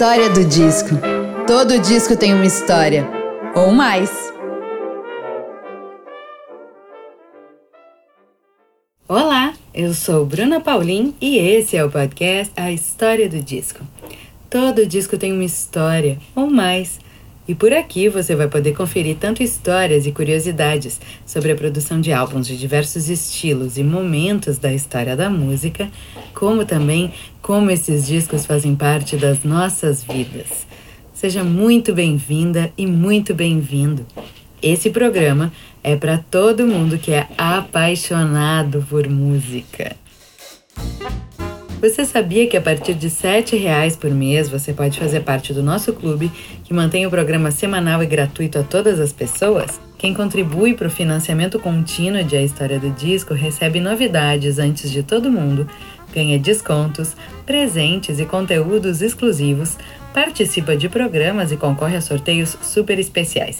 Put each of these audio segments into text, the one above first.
História do disco. Todo disco tem uma história. Ou mais. Olá, eu sou Bruna Paulin e esse é o podcast A História do Disco. Todo disco tem uma história, ou mais. E por aqui você vai poder conferir tanto histórias e curiosidades sobre a produção de álbuns de diversos estilos e momentos da história da música, como também como esses discos fazem parte das nossas vidas. Seja muito bem-vinda e muito bem-vindo. Esse programa é para todo mundo que é apaixonado por música. Você sabia que a partir de R$ reais por mês você pode fazer parte do nosso clube, que mantém o programa semanal e gratuito a todas as pessoas? Quem contribui para o financiamento contínuo de A História do Disco recebe novidades antes de todo mundo, ganha descontos, presentes e conteúdos exclusivos, participa de programas e concorre a sorteios super especiais.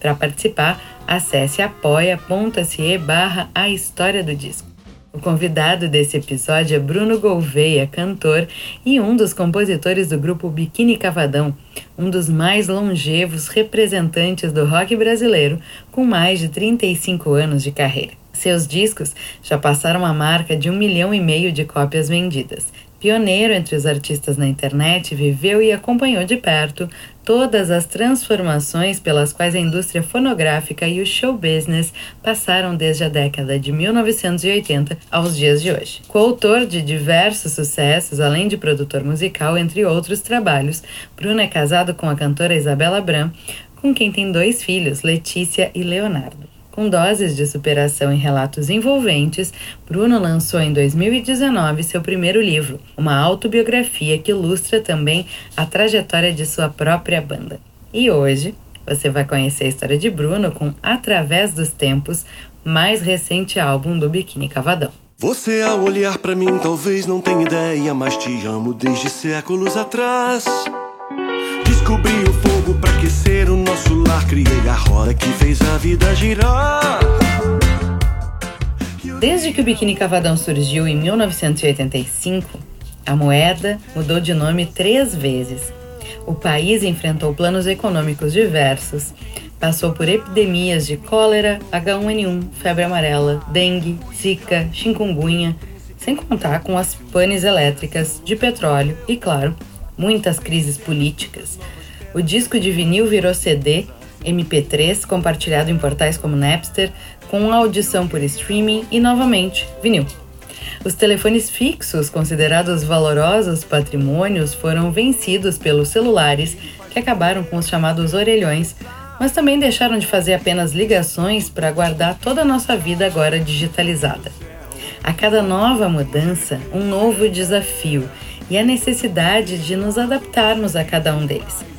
Para participar, acesse apoia.se barra A História do Disco. O convidado desse episódio é Bruno Gouveia, cantor e um dos compositores do grupo Biquíni Cavadão, um dos mais longevos representantes do rock brasileiro, com mais de 35 anos de carreira. Seus discos já passaram a marca de um milhão e meio de cópias vendidas Pioneiro entre os artistas na internet, viveu e acompanhou de perto todas as transformações pelas quais a indústria fonográfica e o show business passaram desde a década de 1980 aos dias de hoje. Coautor de diversos sucessos, além de produtor musical, entre outros trabalhos, Bruno é casado com a cantora Isabela Bram, com quem tem dois filhos, Letícia e Leonardo. Com doses de superação e relatos envolventes, Bruno lançou em 2019 seu primeiro livro, uma autobiografia que ilustra também a trajetória de sua própria banda. E hoje você vai conhecer a história de Bruno com Através dos Tempos, mais recente álbum do Biquíni Cavadão. Você ao olhar para mim talvez não tenha ideia, mas te amo desde séculos atrás. Descobri para aquecer o nosso lar. Criei a roda que fez a vida girar. Desde que o Biquíni Cavadão surgiu em 1985, a moeda mudou de nome três vezes. O país enfrentou planos econômicos diversos, passou por epidemias de cólera, H1N1, febre amarela, dengue, zika, chikungunya, sem contar com as panes elétricas, de petróleo e, claro, muitas crises políticas. O disco de vinil virou CD, MP3, compartilhado em portais como Napster, com audição por streaming e, novamente, vinil. Os telefones fixos, considerados valorosos patrimônios, foram vencidos pelos celulares, que acabaram com os chamados orelhões, mas também deixaram de fazer apenas ligações para guardar toda a nossa vida agora digitalizada. A cada nova mudança, um novo desafio e a necessidade de nos adaptarmos a cada um deles.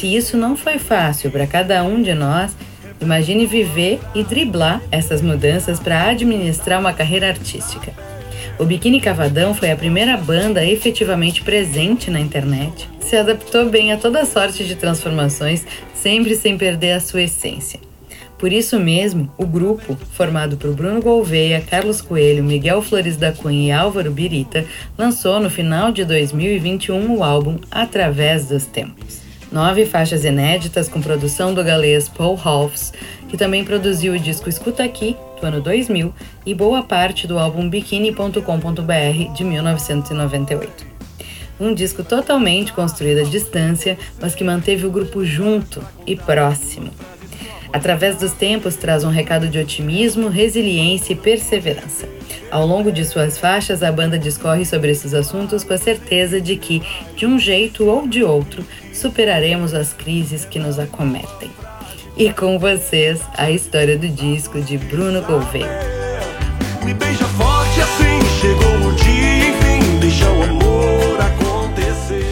Se isso não foi fácil para cada um de nós, imagine viver e driblar essas mudanças para administrar uma carreira artística. O Biquíni Cavadão foi a primeira banda efetivamente presente na internet. Se adaptou bem a toda sorte de transformações, sempre sem perder a sua essência. Por isso mesmo, o grupo, formado por Bruno Gouveia, Carlos Coelho, Miguel Flores da Cunha e Álvaro Birita, lançou no final de 2021 o álbum Através dos Tempos. Nove faixas inéditas com produção do galês Paul Halfs, que também produziu o disco Escuta Aqui, do ano 2000, e boa parte do álbum Bikini.com.br, de 1998. Um disco totalmente construído à distância, mas que manteve o grupo junto e próximo. Através dos tempos, traz um recado de otimismo, resiliência e perseverança. Ao longo de suas faixas, a banda discorre sobre esses assuntos com a certeza de que, de um jeito ou de outro, superaremos as crises que nos acometem. E com vocês, a história do disco de Bruno Gouveia. Me beija forte assim, chegou o dia, enfim, deixa o amor acontecer.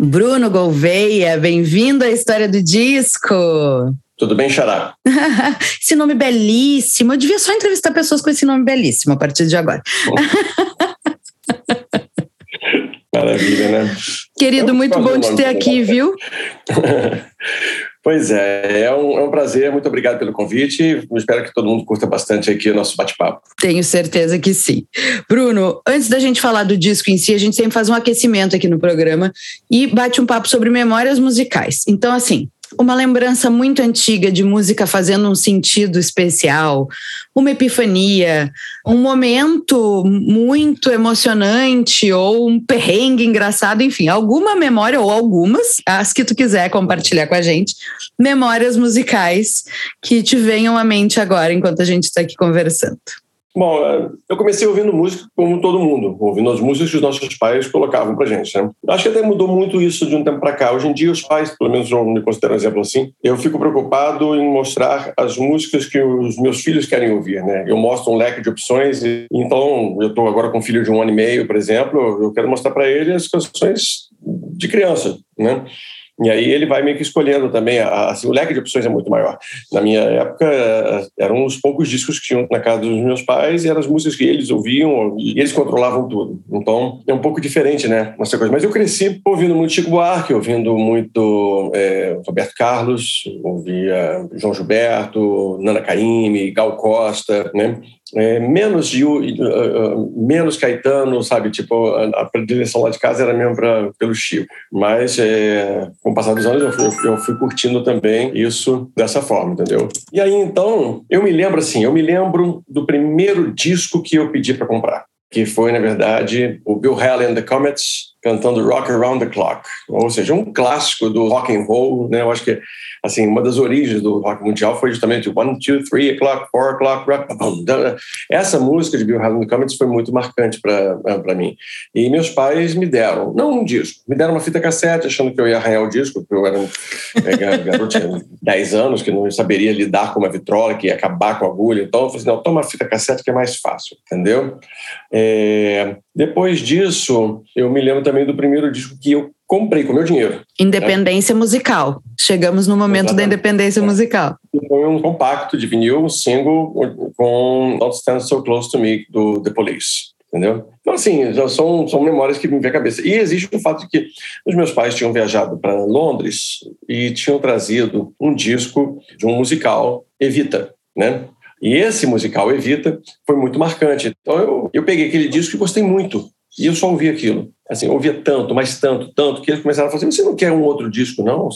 Bruno Gouveia, bem-vindo à história do disco. Tudo bem, Xará? esse nome belíssimo. Eu devia só entrevistar pessoas com esse nome belíssimo a partir de agora. Maravilha, né? Querido, muito bom te ter aqui, viu? Pois é, é um, é um prazer, muito obrigado pelo convite. espero que todo mundo curta bastante aqui o nosso bate-papo. Tenho certeza que sim. Bruno, antes da gente falar do disco em si, a gente sempre faz um aquecimento aqui no programa e bate um papo sobre memórias musicais. Então, assim, uma lembrança muito antiga de música fazendo um sentido especial, uma epifania, um momento muito emocionante ou um perrengue engraçado, enfim, alguma memória ou algumas, as que tu quiser compartilhar com a gente, memórias musicais que te venham à mente agora enquanto a gente está aqui conversando. Bom, é, eu comecei ouvindo música como todo mundo, ouvindo as músicas que os nossos pais colocavam pra gente. Né? Acho que até mudou muito isso de um tempo para cá. Hoje em dia, os pais, pelo menos eu me considero um exemplo assim, eu fico preocupado em mostrar as músicas que os meus filhos querem ouvir. Né? Eu mostro um leque de opções, e, então eu estou agora com um filho de um ano e meio, por exemplo, eu quero mostrar para ele as canções de criança. Né? E aí ele vai meio que escolhendo também, assim, o leque de opções é muito maior. Na minha época, eram os poucos discos que tinham na casa dos meus pais e eram as músicas que eles ouviam e eles controlavam tudo. Então, é um pouco diferente, né, essa coisa. Mas eu cresci ouvindo muito Chico Buarque, ouvindo muito é, Roberto Carlos, ouvia João Gilberto, Nana Caymmi, Gal Costa, né? É, menos de uh, menos Caetano, sabe? Tipo, a, a predileção lá de casa era mesmo pra, pelo Chico. Mas é, com o passar dos anos eu fui, eu fui curtindo também isso dessa forma, entendeu? E aí então, eu me lembro assim, eu me lembro do primeiro disco que eu pedi para comprar, que foi, na verdade, o Bill Haley and the Comets cantando Rock Around the Clock, ou seja, um clássico do rock and roll, né? Eu acho que assim, uma das origens do rock mundial foi justamente One, Two, Three o'clock, Four o'clock, rock. Essa música de Bill Haley Comets foi muito marcante para mim. E meus pais me deram, não um disco, me deram uma fita cassete, achando que eu ia arranhar o disco, porque eu era um é, garoto, tinha 10 anos, que não saberia lidar com uma vitrola, que ia acabar com a agulha. Então eu falei assim, não, toma a fita cassete que é mais fácil, entendeu? É, depois disso, eu me lembro também do primeiro disco que eu comprei com meu dinheiro. Independência né? musical. Chegamos no momento Exatamente. da independência é. musical. Foi um compacto de vinil, um single com Don't Stand So Close to Me, do The Police. Entendeu? Então, assim, são, são memórias que me vêm à cabeça. E existe o fato de que os meus pais tinham viajado para Londres e tinham trazido um disco de um musical, Evita, né? E esse musical Evita foi muito marcante. Então eu, eu peguei aquele disco e gostei muito. E eu só ouvi aquilo. Assim, ouvia tanto, mas tanto, tanto, que eles começaram a falar assim, você não quer um outro disco, não?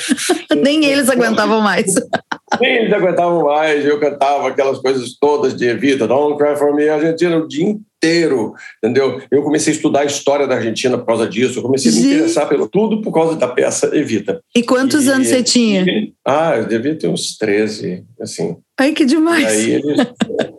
Nem eles aguentavam mais. Nem eles aguentavam mais. Eu cantava aquelas coisas todas de Evita, Don't Cry For Me, Argentina, o dia inteiro, entendeu? Eu comecei a estudar a história da Argentina por causa disso. Eu comecei a me interessar pelo tudo por causa da peça Evita. E quantos e, anos você tinha? Ah, eu devia ter uns 13, assim. Ai, que demais. Aí eles,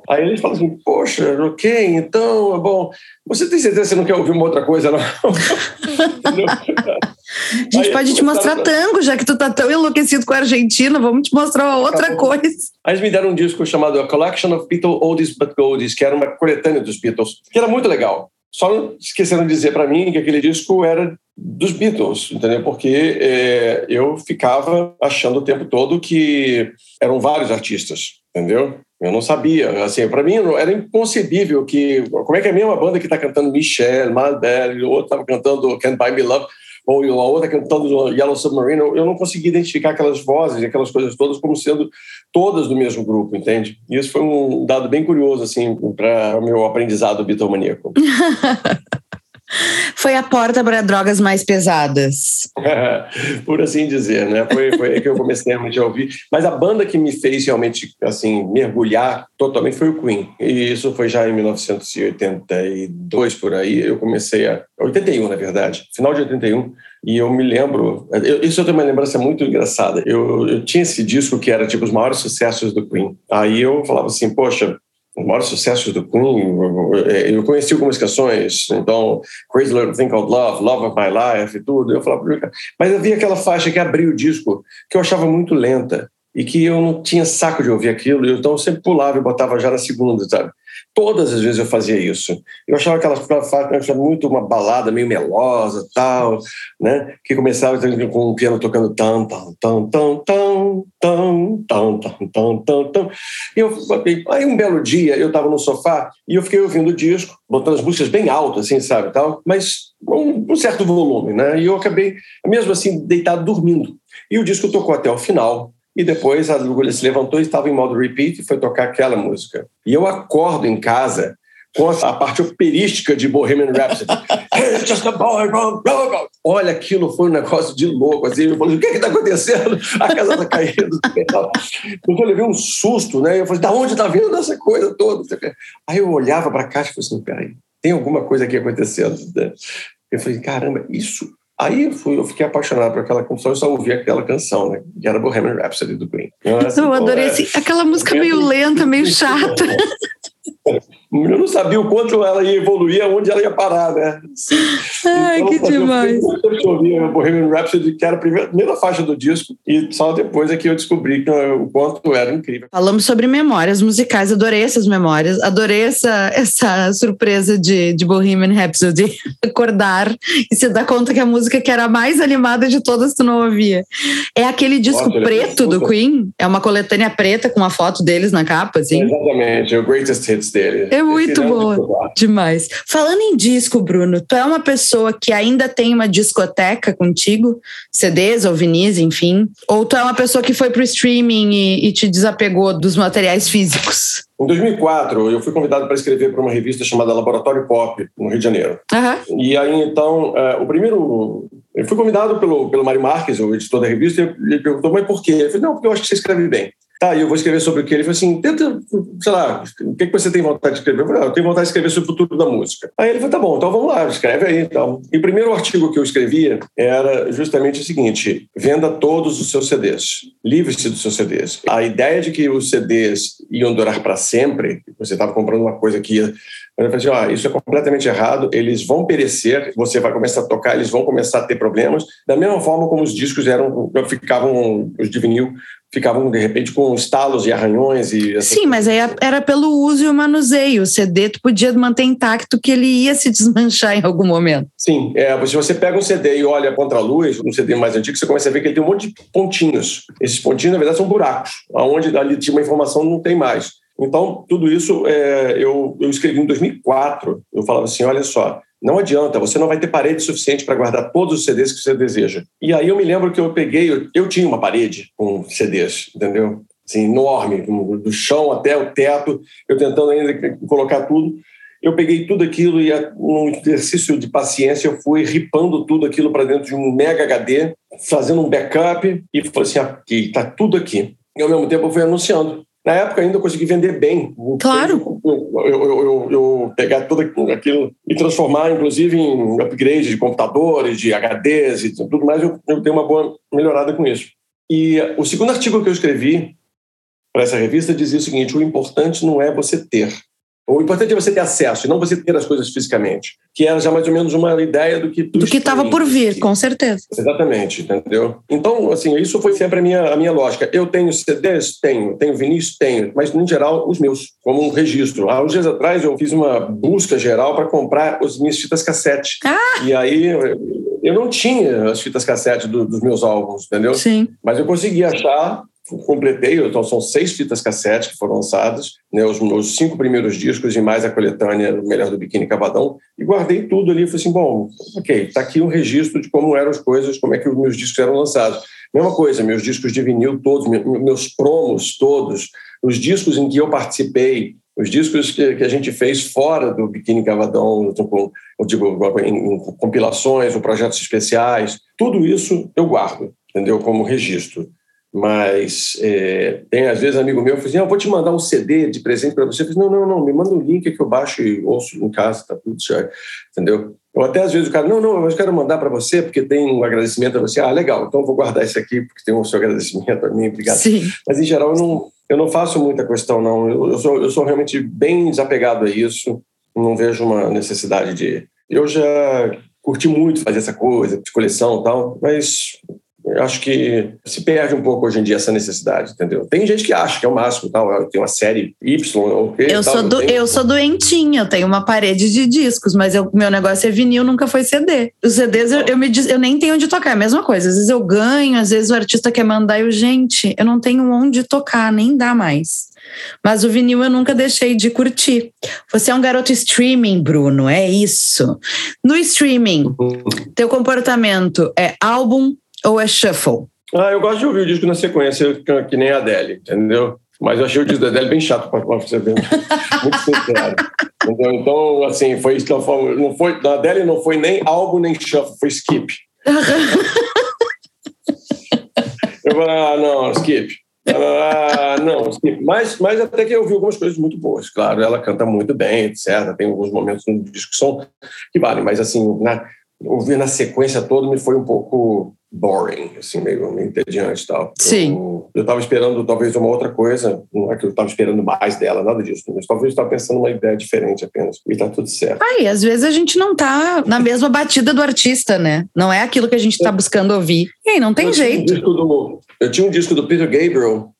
aí eles falam assim, poxa, ok, então, é bom, você tem certeza que você não quer ouvir uma outra coisa, não? A gente aí, pode te mostrar tango, já que tu tá tão enlouquecido com a Argentina, vamos te mostrar uma outra tá coisa. Aí eles me deram um disco chamado A Collection of Beatles Oldies But Goldies, que era uma coletânea dos Beatles, que era muito legal. Só esqueceram de dizer para mim que aquele disco era dos Beatles, entendeu? Porque é, eu ficava achando o tempo todo que eram vários artistas, entendeu? Eu não sabia, assim, para mim era inconcebível que como é que é a mesma banda que está cantando Michelle, Madeleine, o outro estava cantando Can't Buy Me Love, ou a outra cantando Yellow Submarine, eu não consegui identificar aquelas vozes, aquelas coisas todas como sendo todas do mesmo grupo, entende? E isso foi um dado bem curioso, assim, para o meu aprendizado bitomaníaco. Foi a porta para drogas mais pesadas. Por assim dizer, né? Foi, foi aí que eu comecei realmente a ouvir. Mas a banda que me fez realmente assim mergulhar totalmente foi o Queen. E isso foi já em 1982 por aí. Eu comecei a 81, na verdade, final de 81. E eu me lembro, eu, isso eu tenho uma lembrança muito engraçada. Eu, eu tinha esse disco que era tipo os maiores sucessos do Queen. Aí eu falava assim, poxa, os maiores sucessos do Queen, eu conheci algumas canções, então Crazy Little Thing Called Love, Love of My Life e tudo, eu falava, mas havia aquela faixa que abriu o disco que eu achava muito lenta e que eu não tinha saco de ouvir aquilo, então eu sempre pulava e botava já na segunda, sabe? Todas as vezes eu fazia isso. Eu achava aquela faixa muito uma balada meio melosa, tal, né? Que começava com o piano tocando tam tam tam tam tam tam tam tam tam tam. E eu aí um belo dia eu estava no sofá e eu fiquei ouvindo o disco, botando as músicas bem alto assim, sabe, tal, mas um, um certo volume, né? E eu acabei mesmo assim deitado dormindo. E o disco tocou até o final. E depois a agulha se levantou e estava em modo repeat e foi tocar aquela música. E eu acordo em casa com a parte operística de Bohemian Rhapsody. It's just a boy from Olha, aquilo foi um negócio de louco. Assim, eu falei, o que está acontecendo? A casa está caindo. Porque eu levei um susto, né? Eu falei, da onde está vindo essa coisa toda? Aí eu olhava para a caixa e falei assim, peraí, tem alguma coisa aqui acontecendo. Eu falei, caramba, isso Aí eu, fui, eu fiquei apaixonado por aquela canção, eu só ouvi aquela canção, né? Que era Bohemian Rhapsody do Queen. Nossa, eu adorei é, assim, aquela música meio lenta, meio chata. Eu não sabia o quanto ela ia evoluir, aonde ela ia parar, né? Ai, então, que demais. Eu ouvi o Bohemian Rhapsody, que era a primeira, primeira faixa do disco, e só depois é que eu descobri que, o quanto era incrível. Falamos sobre memórias musicais, adorei essas memórias, adorei essa, essa surpresa de, de Bohemian Rhapsody, acordar e se dar conta que a música que era a mais animada de todas tu não ouvia. É aquele disco Nossa, preto do Queen? É uma coletânea preta com uma foto deles na capa, assim? É exatamente, é o Greatest Hits dele. É muito boa. Demais. Falando em disco, Bruno, tu é uma pessoa que ainda tem uma discoteca contigo? CDs ou vinis, enfim? Ou tu é uma pessoa que foi pro streaming e, e te desapegou dos materiais físicos? Em 2004, eu fui convidado para escrever para uma revista chamada Laboratório Pop, no Rio de Janeiro. Uhum. E aí, então, uh, o primeiro. Eu fui convidado pelo, pelo Mário Marques, o editor da revista, e ele perguntou, mas por quê? Eu falei, não, porque eu acho que você escreve bem. Tá, e eu vou escrever sobre o que? Ele falou assim: tenta, sei lá, o que, que você tem vontade de escrever? Eu falei: ah, eu tenho vontade de escrever sobre o futuro da música. Aí ele falou: tá bom, então vamos lá, escreve aí. Então. E o primeiro artigo que eu escrevia era justamente o seguinte: venda todos os seus CDs, livre-se dos seus CDs. A ideia de que os CDs iam durar para sempre, você estava comprando uma coisa que ia eu falei assim, ó, isso é completamente errado, eles vão perecer, você vai começar a tocar, eles vão começar a ter problemas, da mesma forma como os discos eram, ficavam, os de vinil ficavam de repente com estalos e arranhões e sim mas aí era pelo uso e o manuseio. O CD tu podia manter intacto que ele ia se desmanchar em algum momento. Sim é, se você pega um CD e olha contra a luz um CD mais antigo você começa a ver que ele tem um monte de pontinhos. Esses pontinhos na verdade são buracos aonde ali tinha uma informação não tem mais então tudo isso é, eu, eu escrevi em 2004 eu falava assim olha só não adianta, você não vai ter parede suficiente para guardar todos os CDs que você deseja. E aí eu me lembro que eu peguei, eu, eu tinha uma parede com CDs, entendeu? Assim, enorme, do chão até o teto, eu tentando ainda colocar tudo. Eu peguei tudo aquilo e, num exercício de paciência, eu fui ripando tudo aquilo para dentro de um mega HD, fazendo um backup e falei assim: aqui, está tudo aqui. E ao mesmo tempo eu fui anunciando. Na época ainda eu consegui vender bem. Claro. Eu, eu, eu, eu, pegar tudo aquilo e transformar, inclusive, em upgrade de computadores, de HDs e tudo mais, eu, eu tenho uma boa melhorada com isso. E o segundo artigo que eu escrevi para essa revista dizia o seguinte: o importante não é você ter, o importante é você ter acesso e não você ter as coisas fisicamente. Que era já mais ou menos uma ideia do que do que estava por vir, com certeza. Exatamente, entendeu? Então, assim, isso foi sempre a minha, a minha lógica. Eu tenho CDs? Tenho. Tenho vinis? Tenho. Mas, em geral, os meus, como um registro. Há uns dias atrás, eu fiz uma busca geral para comprar as minhas fitas cassete. Ah! E aí, eu não tinha as fitas cassete do, dos meus álbuns, entendeu? Sim. Mas eu consegui achar completei, então são seis fitas cassete que foram lançadas, né, os meus cinco primeiros discos e mais a coletânea o Melhor do Biquíni Cavadão, e guardei tudo ali. Falei assim, bom, ok, está aqui um registro de como eram as coisas, como é que os meus discos eram lançados. Mesma coisa, meus discos de vinil todos, meus promos todos, os discos em que eu participei, os discos que, que a gente fez fora do Biquíni Cavadão, com, eu digo, em, em compilações ou projetos especiais, tudo isso eu guardo, entendeu? Como registro. Mas é, tem, às vezes, amigo meu que assim, ah, vou te mandar um CD de presente para você. Eu falei, não, não, não, me manda um link que eu baixo e ouço em casa, tá tudo certo, entendeu? Ou até, às vezes, o cara, não, não, eu quero mandar para você porque tem um agradecimento a você. Ah, legal, então eu vou guardar esse aqui porque tem um seu agradecimento a mim, obrigado. Sim. Mas, em geral, eu não, eu não faço muita questão, não. Eu, eu, sou, eu sou realmente bem desapegado a isso, não vejo uma necessidade de... Eu já curti muito fazer essa coisa de coleção e tal, mas Eu acho que se perde um pouco hoje em dia essa necessidade, entendeu? Tem gente que acha que é o máximo, tal, tem uma série Y, ok. Eu, tal, sou, do, eu sou doentinha, eu tenho uma parede de discos, mas eu, meu negócio é vinil, nunca foi CD. Os CDs eu, eu, me, eu nem tenho onde tocar, é a mesma coisa. Às vezes eu ganho, às vezes o artista quer mandar, eu, gente, eu não tenho onde tocar, nem dá mais. Mas o vinil eu nunca deixei de curtir. Você é um garoto streaming, Bruno, é isso. No streaming, uhum. teu comportamento é álbum ou é shuffle? Ah, eu gosto de ouvir o disco na sequência, que nem a Adele, entendeu? Mas eu achei o disco da Adele bem chato para você ver. Muito sincero. Entendeu? Então, assim, foi isso não foi, da Adele não foi nem álbum nem shuffle, foi skip. eu falei, ah, não, skip. Ah, não, mas, mas até que eu vi algumas coisas muito boas. Claro, ela canta muito bem, etc. Tem alguns momentos no disco que são que valem, mas assim, na, ouvir na sequência toda me foi um pouco boring, assim, meio, meio entediante e tal. Sim. Eu estava esperando talvez uma outra coisa, não é que eu estava esperando mais dela, nada disso, mas talvez eu estava pensando uma ideia diferente apenas, e está tudo certo. Aí, às vezes a gente não está na mesma batida do artista, né? Não é aquilo que a gente está buscando ouvir. E aí, não tem eu jeito. Um do, eu tinha um disco do Peter Gabriel,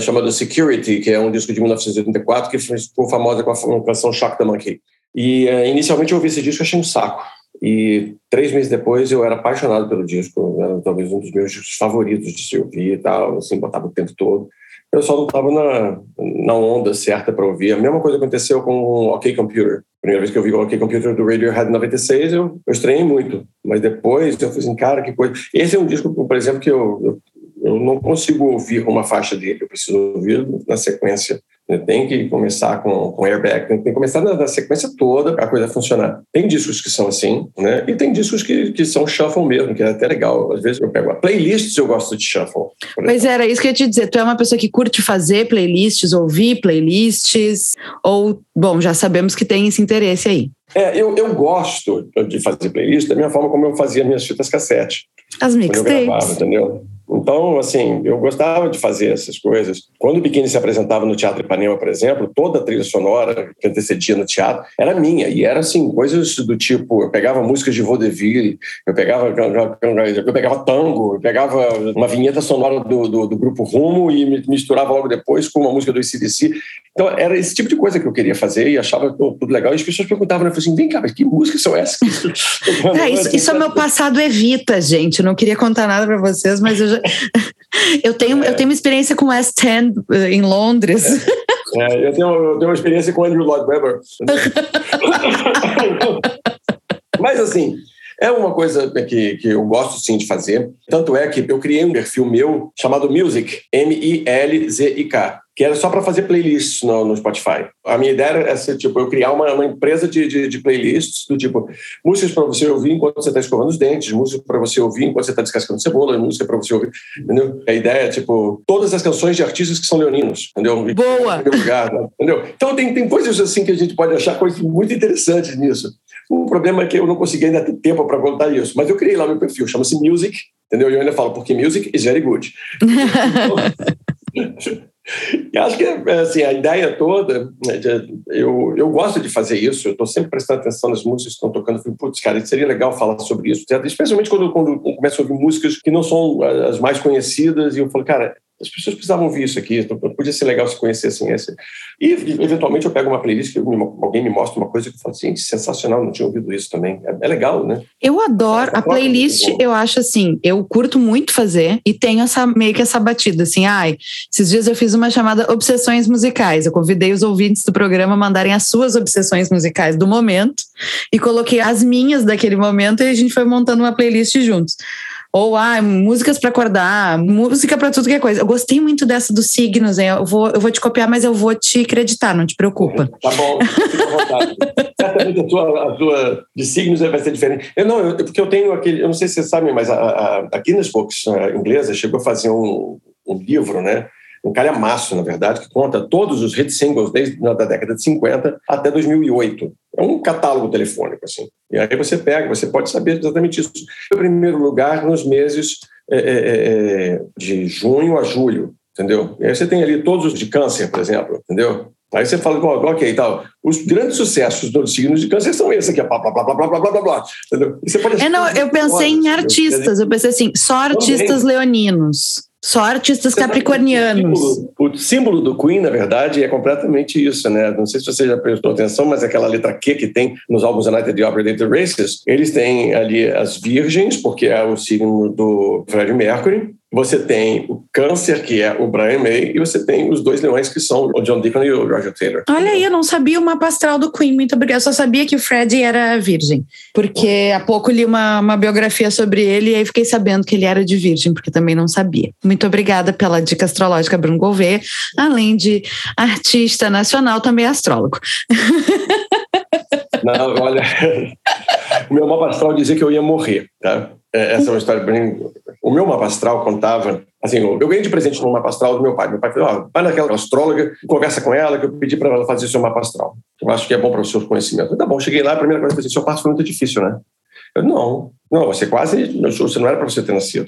chamado Security, que é um disco de 1984, que ficou famosa com a canção Shock the Monkey. E uh, inicialmente eu ouvi esse disco e achei um saco. E três meses depois eu era apaixonado pelo disco, era talvez um dos meus discos favoritos de se ouvir e tal, assim, botava o tempo todo. Eu só não estava na, na onda certa para ouvir. A mesma coisa aconteceu com o OK Computer. Primeira vez que eu vi o OK Computer do Radiohead 96, eu, eu estranhei muito. Mas depois eu falei assim, cara, que coisa. Esse é um disco, por exemplo, que eu, eu, eu não consigo ouvir uma faixa dele. Eu preciso ouvir na sequência tem que começar com, com airbag, tem que começar na, na, sequência toda para a coisa funcionar. Tem discos que são assim, né? E tem discos que, que são shuffle mesmo, que é até legal. Às vezes eu pego playlists, eu gosto de shuffle. Pois era isso que eu ia te dizer. Tu é uma pessoa que curte fazer playlists, ouvir playlists, ou, bom, já sabemos que tem esse interesse aí. É, eu, eu gosto de fazer playlist da minha forma como eu fazia minhas fitas cassete. As mixtapes. Entendeu? Então, assim, eu gostava de fazer essas coisas. Quando o Biquíni se apresentava no Teatro Ipanema, por exemplo, toda a trilha sonora que antecedia no teatro era minha. E era, assim, coisas do tipo... Eu pegava músicas de vaudeville, eu pegava, eu pegava tango, eu pegava uma vinheta sonora do, do, do Grupo Rumo e misturava logo depois com uma música do ICDC. Então, era esse tipo de coisa que eu queria fazer e achava tudo legal. E as pessoas perguntavam, né? eu falei assim, vem cá, mas que músicas são essas? é, isso, isso é meu passado evita, gente. Eu não queria contar nada para vocês, mas eu já... eu, tenho, é. eu tenho uma experiência com West End eh, em Londres. É. é, eu, tenho, eu tenho uma experiência com Andrew Lloyd Webber. mas assim, é uma coisa que, que eu gosto sim de fazer. Tanto é que eu criei um perfil meu chamado Music, M-I-L-Z-I-K que era só para fazer playlists no, no, Spotify. A minha ideia era ser, tipo, eu criar uma, uma empresa de, de, de, playlists do tipo músicas para você ouvir enquanto você está escovando os dentes, música para você ouvir enquanto você está descascando cebola, música para você ouvir, entendeu? A ideia é, tipo, todas as canções de artistas que são leoninos, entendeu? Boa! Lugar, entendeu? Então tem, tem coisas assim que a gente pode achar coisas muito interessantes nisso. O problema é que eu não consegui ainda ter tempo para contar isso, mas eu criei lá meu perfil, chama-se Music, entendeu? E eu ainda falo, porque music is very good. E acho que assim, a ideia toda, né, eu, eu gosto de fazer isso, eu estou sempre prestando atenção nas músicas que estão tocando. Falei, putz, cara, seria legal falar sobre isso, especialmente quando, quando eu começo a ouvir músicas que não são as mais conhecidas, e eu falo, cara, as pessoas precisavam ouvir isso aqui, então podia ser legal se conhecessem esse. E, eventualmente, eu pego uma playlist que alguém me mostra uma coisa que eu falo assim, sensacional, não tinha ouvido isso também. É, é legal, né? Eu adoro. A playlist, eu acho assim, eu curto muito fazer e tenho essa, meio que essa batida, assim, ai, esses dias eu fiz uma chamada Obsessões Musicais. Eu convidei os ouvintes do programa a mandarem as suas obsessões musicais do momento e coloquei as minhas daquele momento e a gente foi montando uma playlist juntos. Ou ah, músicas para acordar, música para tudo que é coisa. Eu gostei muito dessa dos signos, hein? Eu vou, eu vou te copiar, mas eu vou te acreditar, não te preocupa. Tá bom. Certamente a tua, a tua de signos vai ser diferente. Eu não, eu, porque eu tenho aquele, eu não sei se vocês sabem, mas a, a, a Guinness Books a inglesa chegou a fazer um, um livro, né? Um calhamaço, na verdade, que conta todos os hit singles desde a década de 50 até 2008. É um catálogo telefônico, assim. E aí você pega, você pode saber exatamente isso. Em primeiro lugar, nos meses é, é, é, é de junho a julho, entendeu? E aí você tem ali todos os de câncer, por exemplo, entendeu? Aí você fala, ok, tal. Os grandes sucessos dos signos de câncer são esses aqui, blá, blá, blá, blá, blá, blá, blá, blá. Entendeu? E você pode é, não, eu pensei em artistas, eu pensei assim, só artistas Também. leoninos. Só artistas capricornianos. O símbolo, o símbolo, do Queen, na verdade, é completamente isso, né? Não sei se você já prestou atenção, mas aquela letra Q que tem nos álbuns United the Operated Races, eles têm ali as virgens, porque é o signo do Fred Mercury, você tem o Câncer, que é o Brian May, e você tem os dois leões, que são o John Deacon e o Roger Taylor. Olha aí, eu não sabia o mapa astral do Queen, muito obrigada. Eu só sabia que o Fred era virgem, porque há pouco li uma, uma biografia sobre ele e aí fiquei sabendo que ele era de virgem, porque também não sabia. Muito obrigada pela dica astrológica, Bruno Gouveia. Além de artista nacional, também é astrólogo. Não, olha, o meu mapa astral dizia que eu ia morrer, tá? É, essa é uma história bem. O meu mapa astral contava. Assim, eu ganhei de presente no mapa astral do meu pai. Meu pai falou: oh, vai naquela astróloga, conversa com ela, que eu pedi para ela fazer seu mapa astral. Eu acho que é bom para o seu conhecimento. Tá bom, cheguei lá, a primeira coisa que eu disse: seu parto foi muito difícil, né? Eu, não, não, você quase. Você não era para você ter nascido.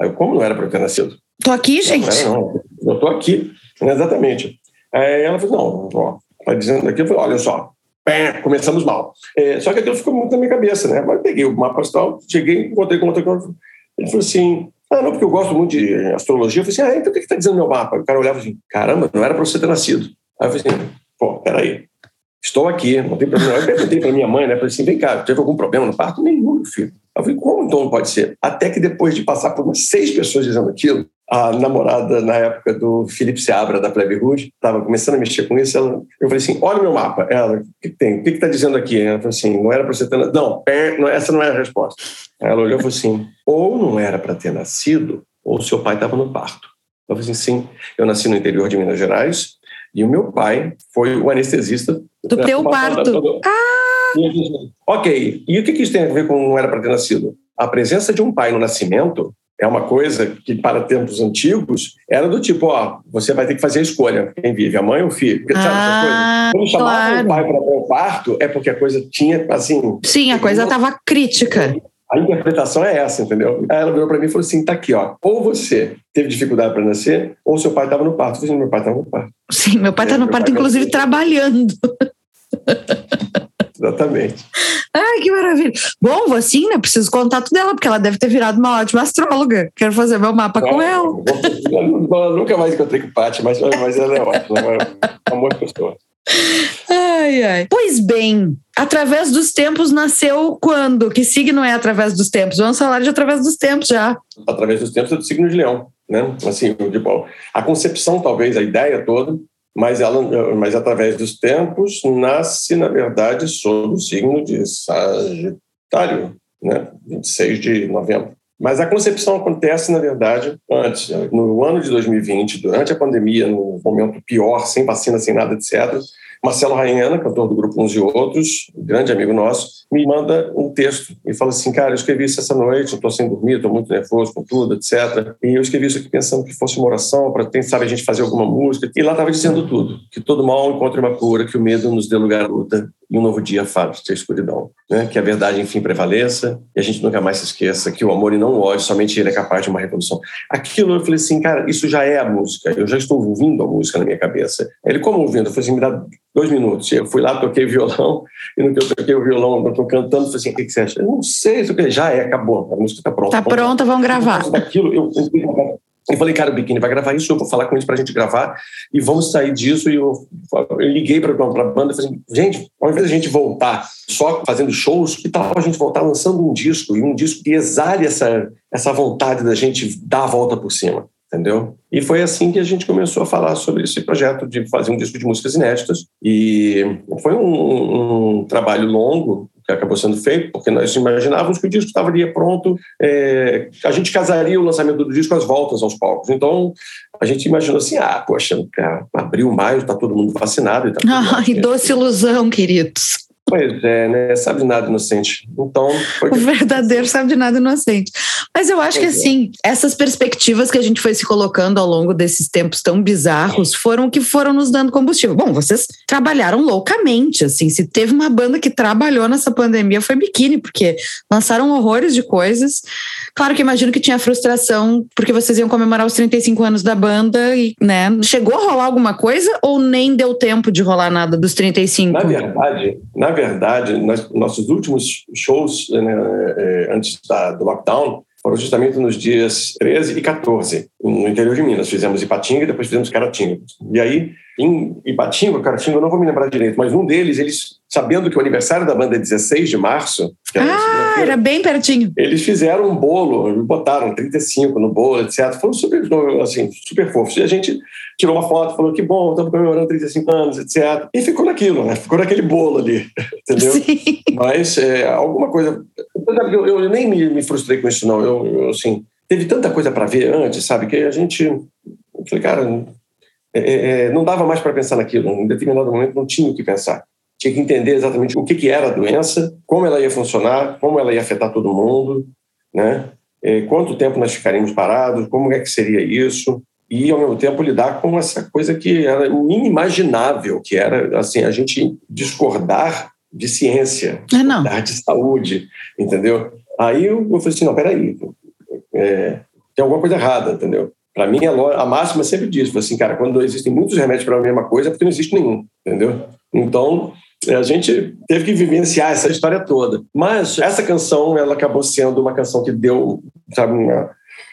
Aí eu, como não era para eu ter nascido? Tô aqui, gente. Não, não, não. Eu tô aqui, exatamente. Aí ela falou: não, ó, tá dizendo aqui, eu falei: olha só, Pé, começamos mal. É, só que aquilo ficou muito na minha cabeça, né? Mas peguei o mapa astral, cheguei, encontrei com outro. Ele falou assim: ah, não, porque eu gosto muito de astrologia. Eu falei assim: ah, então o que está dizendo meu mapa? O cara olhava assim: caramba, não era para você ter nascido. Aí eu falei assim: pô, peraí, estou aqui, não tem problema. Eu perguntei para minha mãe, né? Falei assim: vem cá, teve algum problema no parto? Nenhum, meu filho. Eu falei: como então não pode ser? Até que depois de passar por umas seis pessoas dizendo aquilo, a namorada na época do Felipe Seabra, da Plebe Rouge, estava começando a mexer com isso. Ela, eu falei assim: olha o meu mapa. Ela, o que tem? O que está dizendo aqui? Ela falou assim: não era para você ter nascido. Não, essa não é a resposta. Ela olhou e falou assim: ou não era para ter nascido, ou seu pai estava no parto. Eu falei assim: sim, eu nasci no interior de Minas Gerais e o meu pai foi o anestesista. Do teu parto. Ah! Ok, e o que isso tem a ver com não era para ter nascido? A presença de um pai no nascimento é uma coisa que, para tempos antigos, era do tipo: ó, você vai ter que fazer a escolha, quem vive, a mãe ou o filho. Porque, sabe, ah, Quando chamavam claro. o pai para o parto, é porque a coisa tinha, assim. Sim, a coisa estava crítica. A interpretação é essa, entendeu? Aí ela virou para mim e falou assim: tá aqui, ó. Ou você teve dificuldade para nascer, ou seu pai estava no parto. Eu falei, meu pai estava no parto. Sim, meu pai está no parto, inclusive, trabalhando. Exatamente. Ai, que maravilha. Bom, vou assim, né? Preciso contato dela, porque ela deve ter virado uma ótima astróloga. Quero fazer meu mapa com ela. Nunca mais encontrei com Paty, mas, mas ela é ótima. É uma boa pessoa. Ai, ai. Pois bem, através dos tempos nasceu quando? Que signo é através dos tempos? Vamos falar de através dos tempos já. Através dos tempos é do signo de leão, né? Assim, tipo, a concepção, talvez, a ideia toda mas, ela, mas através dos tempos nasce, na verdade, sob o signo de Sagitário, né? 26 de novembro. Mas a concepção acontece, na verdade, antes, no ano de 2020, durante a pandemia, no momento pior, sem vacina, sem nada, etc. Marcelo Rainhana, cantor do grupo Uns e Outros, grande amigo nosso, me manda um texto e fala assim: Cara, eu escrevi isso essa noite, estou sem dormir, estou muito nervoso com tudo, etc. E eu escrevi isso aqui pensando que fosse uma oração para, quem sabe, a gente fazer alguma música. E lá estava dizendo tudo: que todo mal encontre uma cura, que o medo nos dê lugar à luta e um novo dia faz a escuridão. Né? Que a verdade, enfim, prevaleça e a gente nunca mais se esqueça que o amor e não o ódio, somente ele é capaz de uma revolução. Aquilo eu falei assim, cara, isso já é a música, eu já estou ouvindo a música na minha cabeça. Ele, como ouvindo? Eu falei assim, me dá dois minutos. Eu fui lá, toquei violão, e no que eu toquei o violão, eu estou cantando, falei assim, o que, você acha? Eu não sei, já é, acabou, a música está pronta. Está pronta, vamos gravar. Daquilo, eu, eu, eu falei, cara, o Biquíni vai gravar isso, eu vou falar com eles para a gente gravar e vamos sair disso. E eu, eu liguei para a banda e falei assim, gente, ao invés a gente voltar só fazendo shows, que tal a gente voltar lançando um disco? E um disco que exale essa, essa vontade da gente dar a volta por cima, entendeu? E foi assim que a gente começou a falar sobre esse projeto de fazer um disco de músicas inéditas. E foi um, um trabalho longo, que acabou sendo feito, porque nós imaginávamos que o disco estaria pronto, é, a gente casaria o lançamento do disco às voltas aos palcos. Então, a gente imaginou assim, ah, poxa, abril, maio, está todo mundo vacinado. E tá ah, e doce ilusão, queridos. Pois é, né? Sabe de nada inocente. Então. O verdadeiro sabe de nada inocente. Mas eu acho que, é. assim, essas perspectivas que a gente foi se colocando ao longo desses tempos tão bizarros foram que foram nos dando combustível. Bom, vocês trabalharam loucamente, assim. Se teve uma banda que trabalhou nessa pandemia foi Biquíni, porque lançaram horrores de coisas. Claro que imagino que tinha frustração, porque vocês iam comemorar os 35 anos da banda e, né? Chegou a rolar alguma coisa ou nem deu tempo de rolar nada dos 35? Na verdade, na verdade, nossos últimos shows né, é, antes da, do lockdown foram justamente nos dias 13 e 14, no interior de Minas. Fizemos Ipatinga e depois fizemos Caratinga. E aí, em Ipatinga, Caratinga, eu não vou me lembrar direito, mas um deles, eles, sabendo que o aniversário da banda é 16 de março... ah, era bem pertinho. Eles fizeram um bolo, botaram 35 no bolo, etc. Foram super, assim, super fofos. E a gente tirou uma foto, falou que bom, estamos comemorando 35 anos, etc. E ficou naquilo, né? Ficou naquele bolo ali, entendeu? Sim. Mas é, alguma coisa... Eu, eu, nem me, me, frustrei com isso, não. Eu, eu assim, teve tanta coisa para ver antes, sabe? Que a gente... Eu falei, cara, é, é, é não dava mais para pensar naquilo. Em determinado momento não tinha o que pensar. Tinha que entender exatamente o que, que era a doença, como ela ia funcionar, como ela ia afetar todo mundo, né? É, quanto tempo nós ficaríamos parados, como é que seria isso e ao mesmo tempo lidar com essa coisa que era inimaginável, que era assim a gente discordar de ciência, é, discordar de saúde, entendeu? Aí eu, eu falei assim, não, peraí, é, tem alguma coisa errada, entendeu? Para mim, a, a máxima sempre diz, assim, cara, quando existem muitos remédios para a mesma coisa, é porque não existe nenhum, entendeu? Então, a gente teve que vivenciar essa história toda. Mas essa canção, ela acabou sendo uma canção que deu, sabe, uma,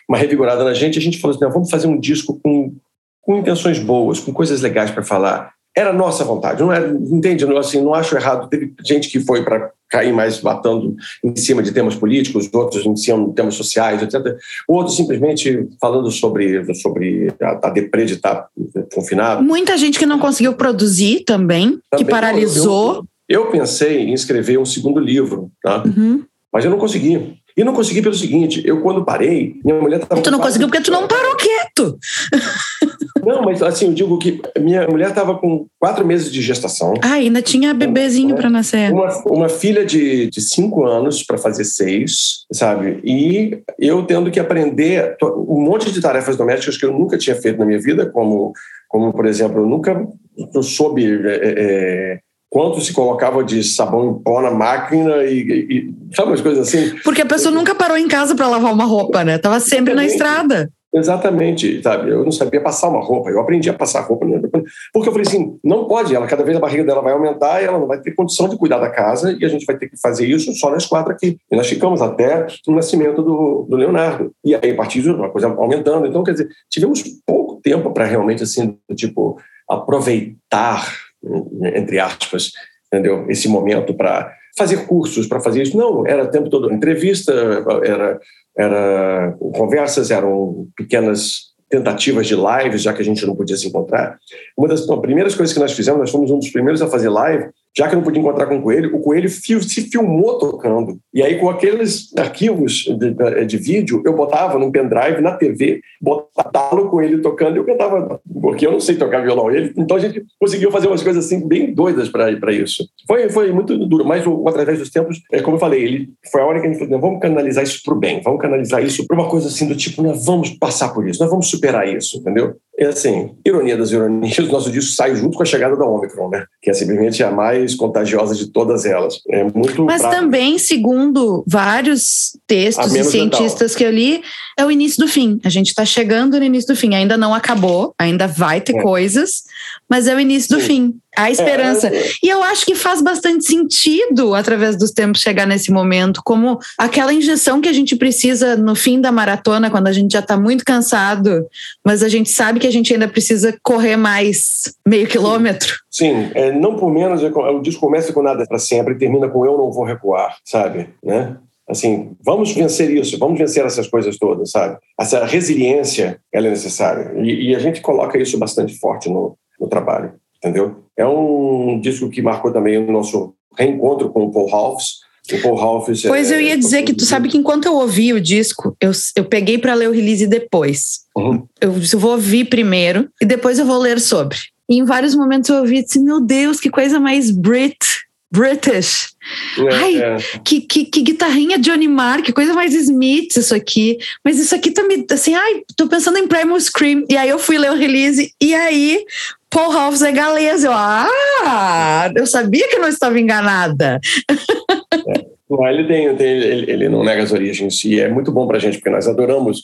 uma revigorada na gente, a gente falou assim: vamos fazer um disco com, com intenções boas, com coisas legais para falar. Era nossa vontade, não é? Entende? Assim, não acho errado. Teve gente que foi para cair mais batendo em cima de temas políticos, outros em cima de temas sociais, etc. Outros simplesmente falando sobre, sobre a, a deprê de estar confinado. Muita gente que não conseguiu produzir também, também que paralisou. Eu, eu, pensei em escrever um segundo livro, tá? Uhum. mas eu não consegui. E não consegui pelo seguinte, eu quando parei, minha mulher estava... Tu não conseguiu porque tu não parou quieto. Não, mas assim, eu digo que minha mulher estava com quatro meses de gestação. Ah, ainda tinha bebezinho para nascer. Uma, uma, filha de, de cinco anos para fazer seis, sabe? E eu tendo que aprender um monte de tarefas domésticas que eu nunca tinha feito na minha vida, como, como por exemplo, eu nunca eu soube... É, é, quanto se colocava de sabão em pó na máquina e, e sabe umas coisas assim. Porque a pessoa nunca parou em casa para lavar uma roupa, né? Tava sempre Exatamente. na estrada. Exatamente, sabe? Eu não sabia passar uma roupa, eu aprendi a passar roupa, porque eu falei assim, não pode, ela cada vez a barriga dela vai aumentar e ela não vai ter condição de cuidar da casa e a gente vai ter que fazer isso só nós quatro aqui. E nós ficamos até o nascimento do, do Leonardo. E aí, a partir de uma coisa aumentando. Então, quer dizer, tivemos pouco tempo para realmente, assim, tipo, aproveitar entre aspas, entendeu? Esse momento para fazer cursos, para fazer isso. Não, era o tempo todo entrevista, era, era conversas, eram pequenas tentativas de lives, já que a gente não podia se encontrar. Uma das primeiras coisas que nós fizemos, nós fomos um dos primeiros a fazer live, já que eu não podia encontrar com o Coelho, o Coelho se filmou tocando. E aí, com aqueles arquivos de, de vídeo, eu botava num pendrive na TV, botava o Coelho tocando e eu cantava, porque eu não sei tocar violão. Ele, então a gente conseguiu fazer umas coisas assim bem doidas para isso. Foi, foi muito duro, mas o, através dos tempos, é, como eu falei, ele, foi a hora que a gente falou: vamos canalizar isso para o bem, vamos canalizar isso para uma coisa assim do tipo, nós vamos passar por isso, nós vamos superar isso, entendeu? É assim, ironia das ironias, o nosso disco sai junto com a chegada da Omicron, né? Que é simplesmente a mais contagiosa de todas elas. É muito Mas prático. também, segundo vários textos e cientistas letal. que eu li, é o início do fim. A gente está chegando no início do fim. Ainda não acabou, ainda vai ter é. coisas, mas é o início do Sim. fim. A esperança. É, é, e eu acho que faz bastante sentido, através dos tempos, chegar nesse momento, como aquela injeção que a gente precisa no fim da maratona, quando a gente já está muito cansado, mas a gente sabe que a gente ainda precisa correr mais meio quilômetro. Sim, é, não por menos, o disco começa com nada para sempre e termina com eu não vou recuar, sabe? Né? Assim, vamos vencer isso, vamos vencer essas coisas todas, sabe? Essa resiliência, ela é necessária. E, e a gente coloca isso bastante forte no, no trabalho, entendeu? É um disco que marcou também o nosso reencontro com o Paul Paul Halves pois é, eu ia dizer que tu sabe que enquanto eu ouvi o disco, eu, eu peguei para ler o release depois. Uhum. Eu, eu vou ouvir primeiro e depois eu vou ler sobre. E em vários momentos eu ouvi assim, meu Deus, que coisa mais Brit British. É, Ai, é. Que, que, que guitarrinha Johnny Marr, que coisa mais Smith isso aqui. Mas isso aqui tá me, assim, ai, tô pensando em Primal Scream. E aí eu fui ler o release, e aí Paul House é galês. Eu, ah, eu sabia que não estava enganada. Não, ele tem, tem ele, ele não nega as origens e é muito bom pra gente, porque nós adoramos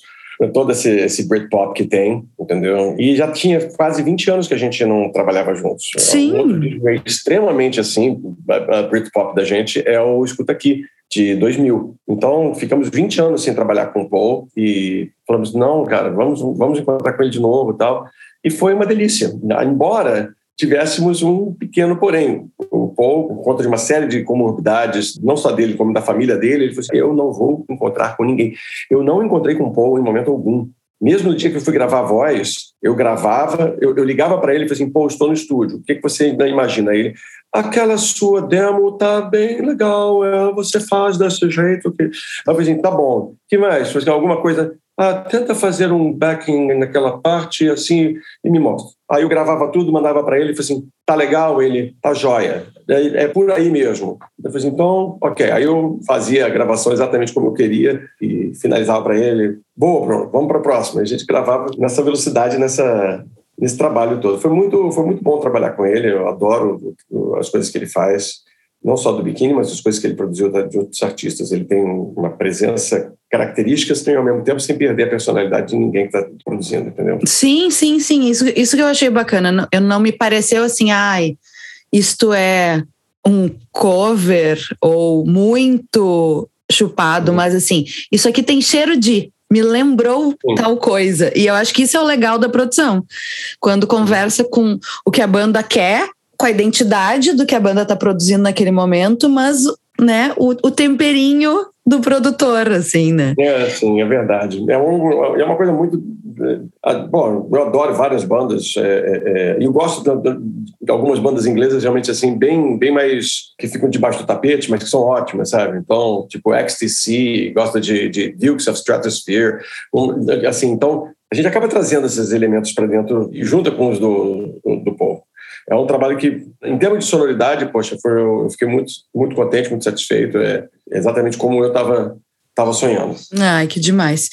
todo esse, esse Britpop que tem, entendeu? E já tinha quase 20 anos que a gente não trabalhava juntos. Sim. Um outro disco extremamente assim, a, a Britpop da gente é o Escuta Aqui, de 2000. Então, ficamos 20 anos sem trabalhar com o Paul e falamos, não, cara, vamos, vamos encontrar com ele de novo e tal. E foi uma delícia. Embora tivéssemos um pequeno porém. O Paul, por conta de uma série de comorbidades, não só dele, como da família dele, ele falou assim, eu não vou encontrar com ninguém. Eu não encontrei com o Paul em momento algum. Mesmo no dia que eu fui gravar a voz, eu gravava, eu, eu ligava para ele e falei assim, Paul, estou no estúdio, o que, que você imagina? Ele, aquela sua demo tá bem legal, é, você faz desse jeito. Que... Eu falei assim, tá bom, que mais? Alguma coisa ah, tenta fazer um backing naquela parte assim e me mostra. Aí eu gravava tudo, mandava para ele e falei assim, tá legal, ele tá joia, é, é por aí mesmo. Eu falei assim, então, ok. Aí eu fazia a gravação exatamente como eu queria e finalizava para ele, boa, Bruno, vamos para a próxima. A gente gravava nessa velocidade, nessa nesse trabalho todo. Foi muito, foi muito bom trabalhar com ele. Eu adoro as coisas que ele faz não só do biquíni, mas as coisas que ele produziu de outros artistas. Ele tem uma presença, características, tem ao mesmo tempo sem perder a personalidade de ninguém que está produzindo, entendeu? Sim, sim, sim. Isso, isso que eu achei bacana. Eu não me pareceu assim, ai, isto é um cover ou muito chupado, mas assim, isso aqui tem cheiro de me lembrou Sim. tal coisa. E eu acho que isso é o legal da produção. Quando conversa com o que a banda quer, com a identidade do que a banda está produzindo naquele momento, mas né, o, o, temperinho do produtor, assim, né? É, sim, é verdade. É, um, é uma coisa muito. É, bom, eu adoro várias bandas é, é, e eu gosto de, de, algumas bandas inglesas realmente assim bem, bem mais que ficam debaixo do tapete, mas que são ótimas, sabe? Então, tipo XTC, gosta de, de Dukes of Stratosphere, um, assim. Então, a gente acaba trazendo esses elementos para dentro e com os do, do, do povo é um trabalho que, em termos de sonoridade, poxa, foi, eu fiquei muito, muito contente, muito satisfeito. É exatamente como eu estava tava sonhando. Ai, que demais.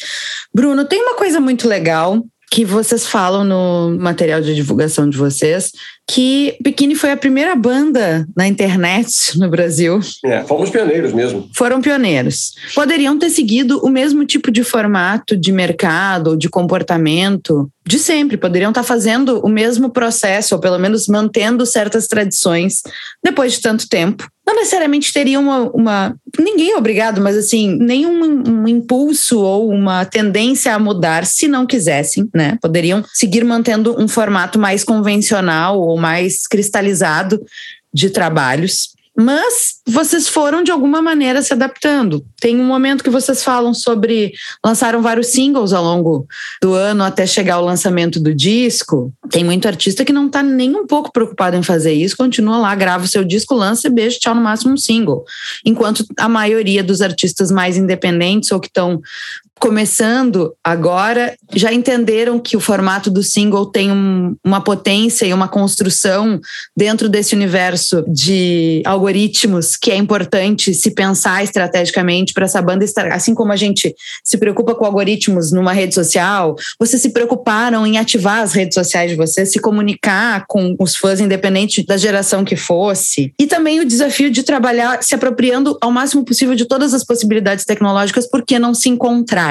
Bruno, tem uma coisa muito legal que vocês falam no material de divulgação de vocês, que Bikini foi a primeira banda na internet no Brasil. É, fomos pioneiros mesmo. Foram pioneiros. Poderiam ter seguido o mesmo tipo de formato de mercado, de comportamento de sempre, poderiam estar fazendo o mesmo processo, ou pelo menos mantendo certas tradições depois de tanto tempo. Não necessariamente teriam uma, uma ninguém é obrigado, mas assim, nenhum um impulso ou uma tendência a mudar se não quisessem, né? Poderiam seguir mantendo um formato mais convencional ou mais cristalizado de trabalhos. Mas vocês foram de alguma maneira se adaptando. Tem um momento que vocês falam sobre lançaram vários singles ao longo do ano até chegar ao lançamento do disco. Tem muito artista que não está nem um pouco preocupado em fazer isso, continua lá, grava o seu disco, lança, beijo, tchau, no máximo um single. Enquanto a maioria dos artistas mais independentes ou que estão começando agora já entenderam que o formato do single tem um, uma potência e uma construção dentro desse universo de algoritmos que é importante se pensar estrategicamente para essa banda estar assim como a gente se preocupa com algoritmos numa rede social vocês se preocuparam em ativar as redes sociais de vocês se comunicar com os fãs independente da geração que fosse. E também o desafio de trabalhar se apropriando ao máximo possível de todas as possibilidades tecnológicas porque não se encontrar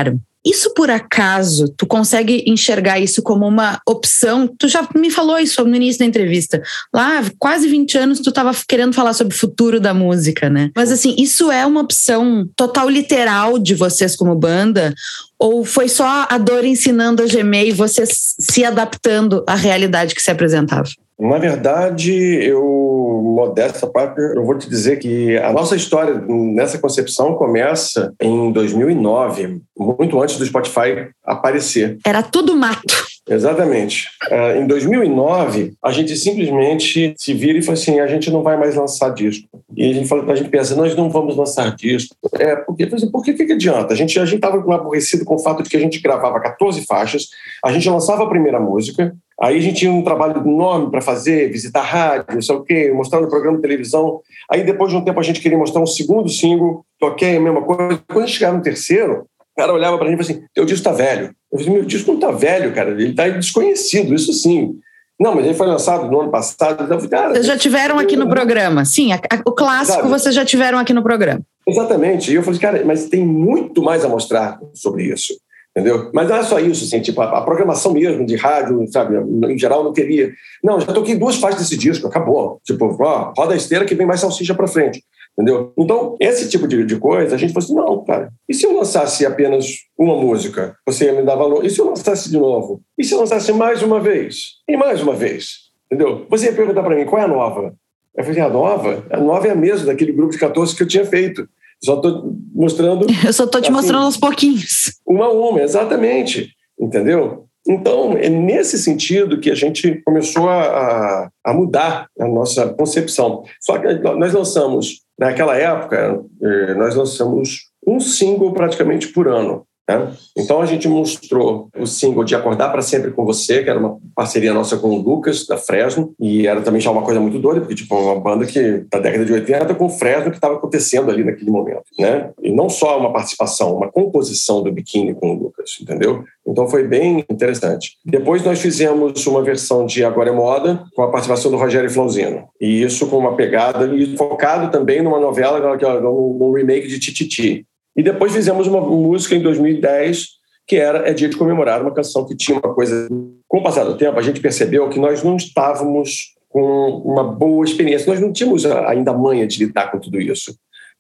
isso por acaso, tu consegue enxergar isso como uma opção? Tu já me falou isso no início da entrevista. Lá, quase 20 anos, tu estava querendo falar sobre o futuro da música, né? Mas assim, isso é uma opção total literal de vocês como banda? Ou foi só a dor ensinando a gemer e vocês se adaptando à realidade que se apresentava? Na verdade, eu, modesta parte, eu vou te dizer que a nossa história nessa concepção começa em 2009, muito antes do Spotify aparecer. Era tudo mato. Exatamente. Uh, em 2009, a gente simplesmente se vira e fala assim: a gente não vai mais lançar disco. E a gente, fala, a gente pensa: nós não vamos lançar disco. É, porque, assim, por que, que, adianta? A gente a estava aborrecido com o fato de que a gente gravava 14 faixas, a gente lançava a primeira música, Aí a gente tinha um trabalho enorme para fazer, visitar rádio, não sei o quê, mostrar no programa de televisão. Aí depois de um tempo a gente queria mostrar um segundo single, toquei a mesma coisa. Quando a gente chegava no terceiro, o cara olhava para a gente e falou assim: teu disco está velho. Eu falei: meu disco não está velho, cara, ele está desconhecido, isso sim. Não, mas ele foi lançado no ano passado. Então, cara, vocês já tiveram aqui no programa, sim. A, a, o clássico sabe? vocês já tiveram aqui no programa. Exatamente. E eu falei, cara, mas tem muito mais a mostrar sobre isso. Entendeu? Mas não é só isso, assim, tipo, a, a programação mesmo de rádio, sabe, em geral não queria. Não, já toquei duas faixas desse disco, acabou. Tipo, ó, roda a esteira que vem mais salsicha para frente. Entendeu? Então, esse tipo de, de coisa, a gente falou assim: não, cara, e se eu lançasse apenas uma música? Você ia me dar valor? E se eu lançasse de novo? E se eu lançasse mais uma vez? E mais uma vez? Entendeu? Você ia perguntar para mim: qual é a nova? Eu falei: a nova? A nova é a mesma daquele grupo de 14 que eu tinha feito. Só estou mostrando. Eu só estou te assim, mostrando aos pouquinhos. Uma a uma, exatamente. Entendeu? Então, é nesse sentido que a gente começou a, a mudar a nossa concepção. Só que nós lançamos, naquela época, eh, nós lançamos um single praticamente por ano. Né? Então a gente mostrou o single de Acordar para Sempre com Você, que era uma parceria nossa com o Lucas, da Fresno, e era também já uma coisa muito doida, porque tipo, uma banda que da década de 80 com o Fresno que estava acontecendo ali naquele momento. Né? E não só uma participação, uma composição do biquíni com o Lucas, entendeu? Então foi bem interessante. Depois nós fizemos uma versão de Agora é Moda, com a participação do Rogério Flauzino. E isso com uma pegada, e focado também numa novela, que é um remake de Tititi. E depois fizemos uma música em 2010 que era É Dia de Comemorar, uma canção que tinha uma coisa. Com o passar do tempo, a gente percebeu que nós não estávamos com uma boa experiência, nós não tínhamos ainda a manha de lidar com tudo isso.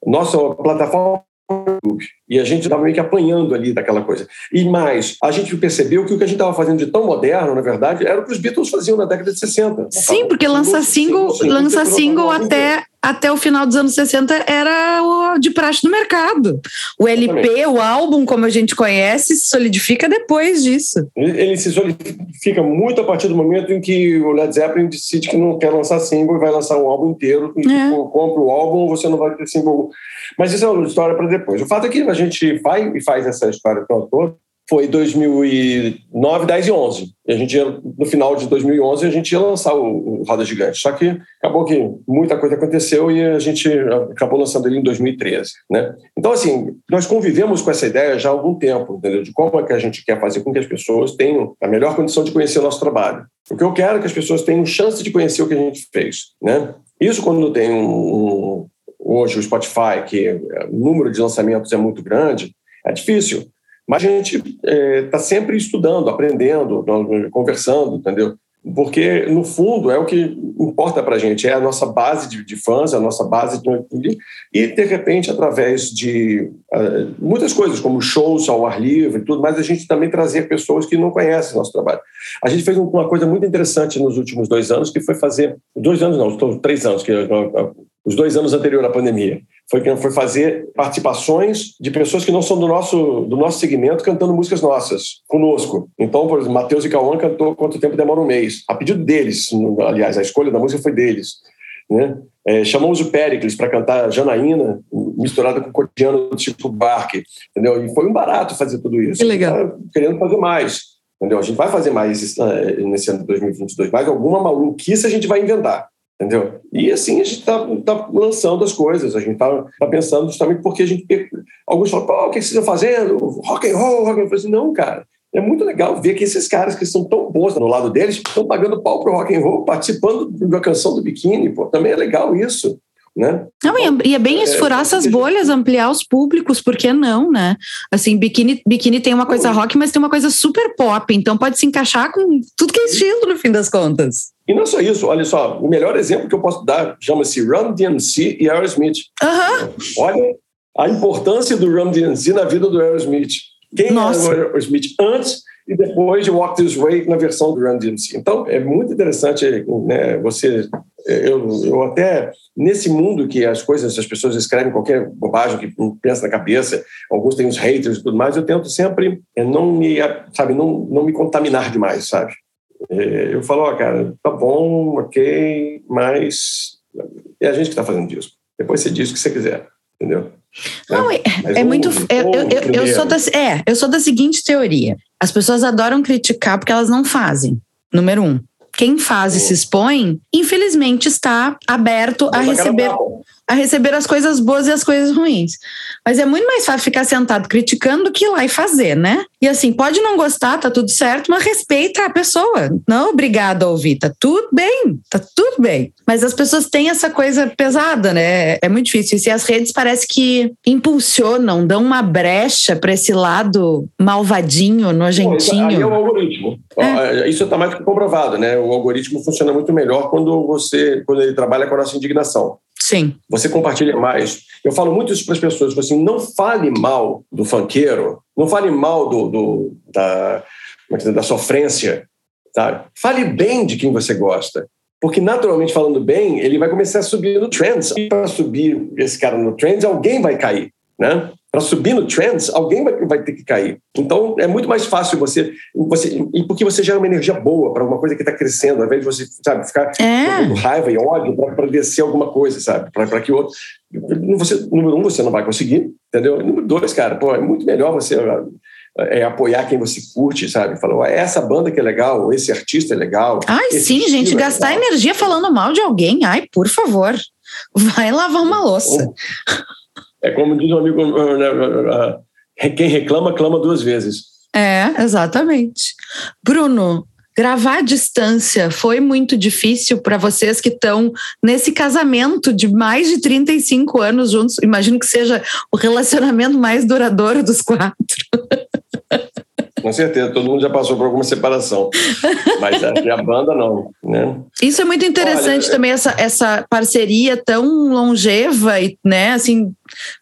Nossa plataforma e a gente estava meio que apanhando ali daquela coisa. E mais, a gente percebeu que o que a gente estava fazendo de tão moderno, na verdade, era o que os Beatles faziam na década de 60. Sim, porque lança single, lança single até, até o final dos anos 60 era o de praxe no mercado. O LP, o álbum, como a gente conhece, se solidifica depois disso. Ele, se solidifica muito a partir do momento em que o Led Zeppelin decide que não quer lançar single e vai lançar um álbum inteiro. E, é. tipo, compra o álbum, você não vai ter single. Mas isso é uma história para depois. O fato é que a gente vai e faz essa história toda foi 2009, 10 e 11. E a gente ia, no final de 2011 a gente ia lançar o, o Roda Gigante. Só que acabou que muita coisa aconteceu e a gente acabou lançando ele em 2013, né? Então assim, nós convivemos com essa ideia já há algum tempo, entendeu? De como é que a gente quer fazer com que as pessoas tenham a melhor condição de conhecer o nosso trabalho. O que eu quero é que as pessoas tenham chance de conhecer o que a gente fez, né? Isso quando tem um, um hoje o Spotify, que o número de lançamentos é muito grande, é difícil. Mas a gente está é, tá sempre estudando, aprendendo, conversando, entendeu? Porque, no fundo, é o que importa para a gente, é a nossa base de, de fãs, a nossa base de. E, de repente, através de uh, muitas coisas, como shows ao ar livre e tudo mais, a gente também trazer pessoas que não conhecem nosso trabalho. A gente fez uma coisa muito interessante nos últimos dois anos, que foi fazer. Dois anos, não, três anos, que os dois anos anteriores à pandemia. Foi, foi fazer participações de pessoas que não são do nosso, do nosso segmento cantando músicas nossas, conosco. Então, por exemplo, Matheus e Cauã cantou Quanto Tempo Demora um Mês. A pedido deles, aliás, a escolha da música foi deles. Né? É, chamamos o Pericles para cantar Janaína, misturada com cotidiano do tipo Barque, entendeu? E foi um barato fazer tudo isso. Que legal. Tá querendo fazer mais, entendeu? A gente vai fazer mais eh, nesse ano de 2022, mais alguma maluquice a gente vai inventar entendeu? E assim a gente está tá lançando as coisas, a gente está tá pensando justamente porque a gente. Alguns falam, pô, o que vocês estão fazendo? Rock and roll, rock and roll. Eu assim, não, cara. É muito legal ver que esses caras que são tão bons no lado deles estão pagando pau pro rock and roll, participando da canção do biquíni, pô, também é legal isso. Né? Não, e é, é bem é, esfurar é, essas bolhas, ampliar os públicos, por que não, né? Assim, biquíni, biquíni tem uma coisa rock, mas tem uma coisa super pop, então pode se encaixar com tudo que é estilo, no fim das contas. E não é só isso, olha só, o melhor exemplo que eu posso dar chama-se Run DMC e Aerosmith. Uhum. Olha a importância do Run DMC na vida do Aerosmith. Quem Nossa. era o Aerosmith antes e depois de Walk This Way na versão do Run DMC. Então, é muito interessante né, você... Eu, eu até, nesse mundo que as coisas, as pessoas escrevem qualquer bobagem que pensa na cabeça, alguns têm os haters e tudo mais, eu tento sempre é, não me, sabe, não, não me contaminar demais, sabe? É, eu falo, ó, oh, cara, tá bom, ok, mas é a gente que está fazendo disco. Depois você diz o que você quiser, entendeu? Não, é, é muito. Eu, eu, eu, sou da, é, eu sou da seguinte teoria: as pessoas adoram criticar porque elas não fazem. número um. Quem faz e se expõe, infelizmente está aberto a receber a receber as coisas boas e as coisas ruins. Mas é muito mais fácil ficar sentado criticando do que ir lá e fazer, né? E assim, pode não gostar, tá tudo certo, mas respeita a pessoa. Não obrigado a ouvir, tá tudo bem, tá tudo bem. Mas as pessoas têm essa coisa pesada, né? É muito difícil. E as redes parece que impulsionam, dão uma brecha para esse lado malvadinho, nojentinho. Aí é o algoritmo. É. Isso está mais que comprovado, né? O algoritmo funciona muito melhor quando você, quando ele trabalha com a nossa indignação. Sim. Você compartilha mais. Eu falo muito isso para as pessoas, tipo assim, não fale mal do fanqueiro, não fale mal do, do da, é da sofrência, tá? Fale bem de quem você gosta. Porque, naturalmente, falando bem, ele vai começar a subir no trends. Para subir esse cara no trends, alguém vai cair, né? Para subir no trends, alguém vai, vai, ter que cair. Então, é muito mais fácil você. você e porque você gera uma energia boa para uma coisa que está crescendo, ao invés de você, sabe, ficar é. com raiva e ódio para descer alguma coisa, sabe? Para que o outro. Você, número um, você não vai conseguir, entendeu? Número dois, cara, pô, é muito melhor você. É, apoiar quem você curte, sabe? Falar, essa banda que é legal, esse artista é legal. Ai, sim, gente, é gastar legal. energia falando mal de alguém, ai, por favor, vai lavar uma louça. É como diz um amigo, né, quem reclama, clama duas vezes. É, exatamente. Bruno, gravar à distância foi muito difícil para vocês que estão nesse casamento de mais de 35 anos juntos? Imagino que seja o relacionamento mais duradouro dos quatro. Com certeza, todo mundo já passou por alguma separação. Mas a, a banda não, né? Isso é muito interessante Olha, também, essa, essa parceria tão longeva e, né, assim,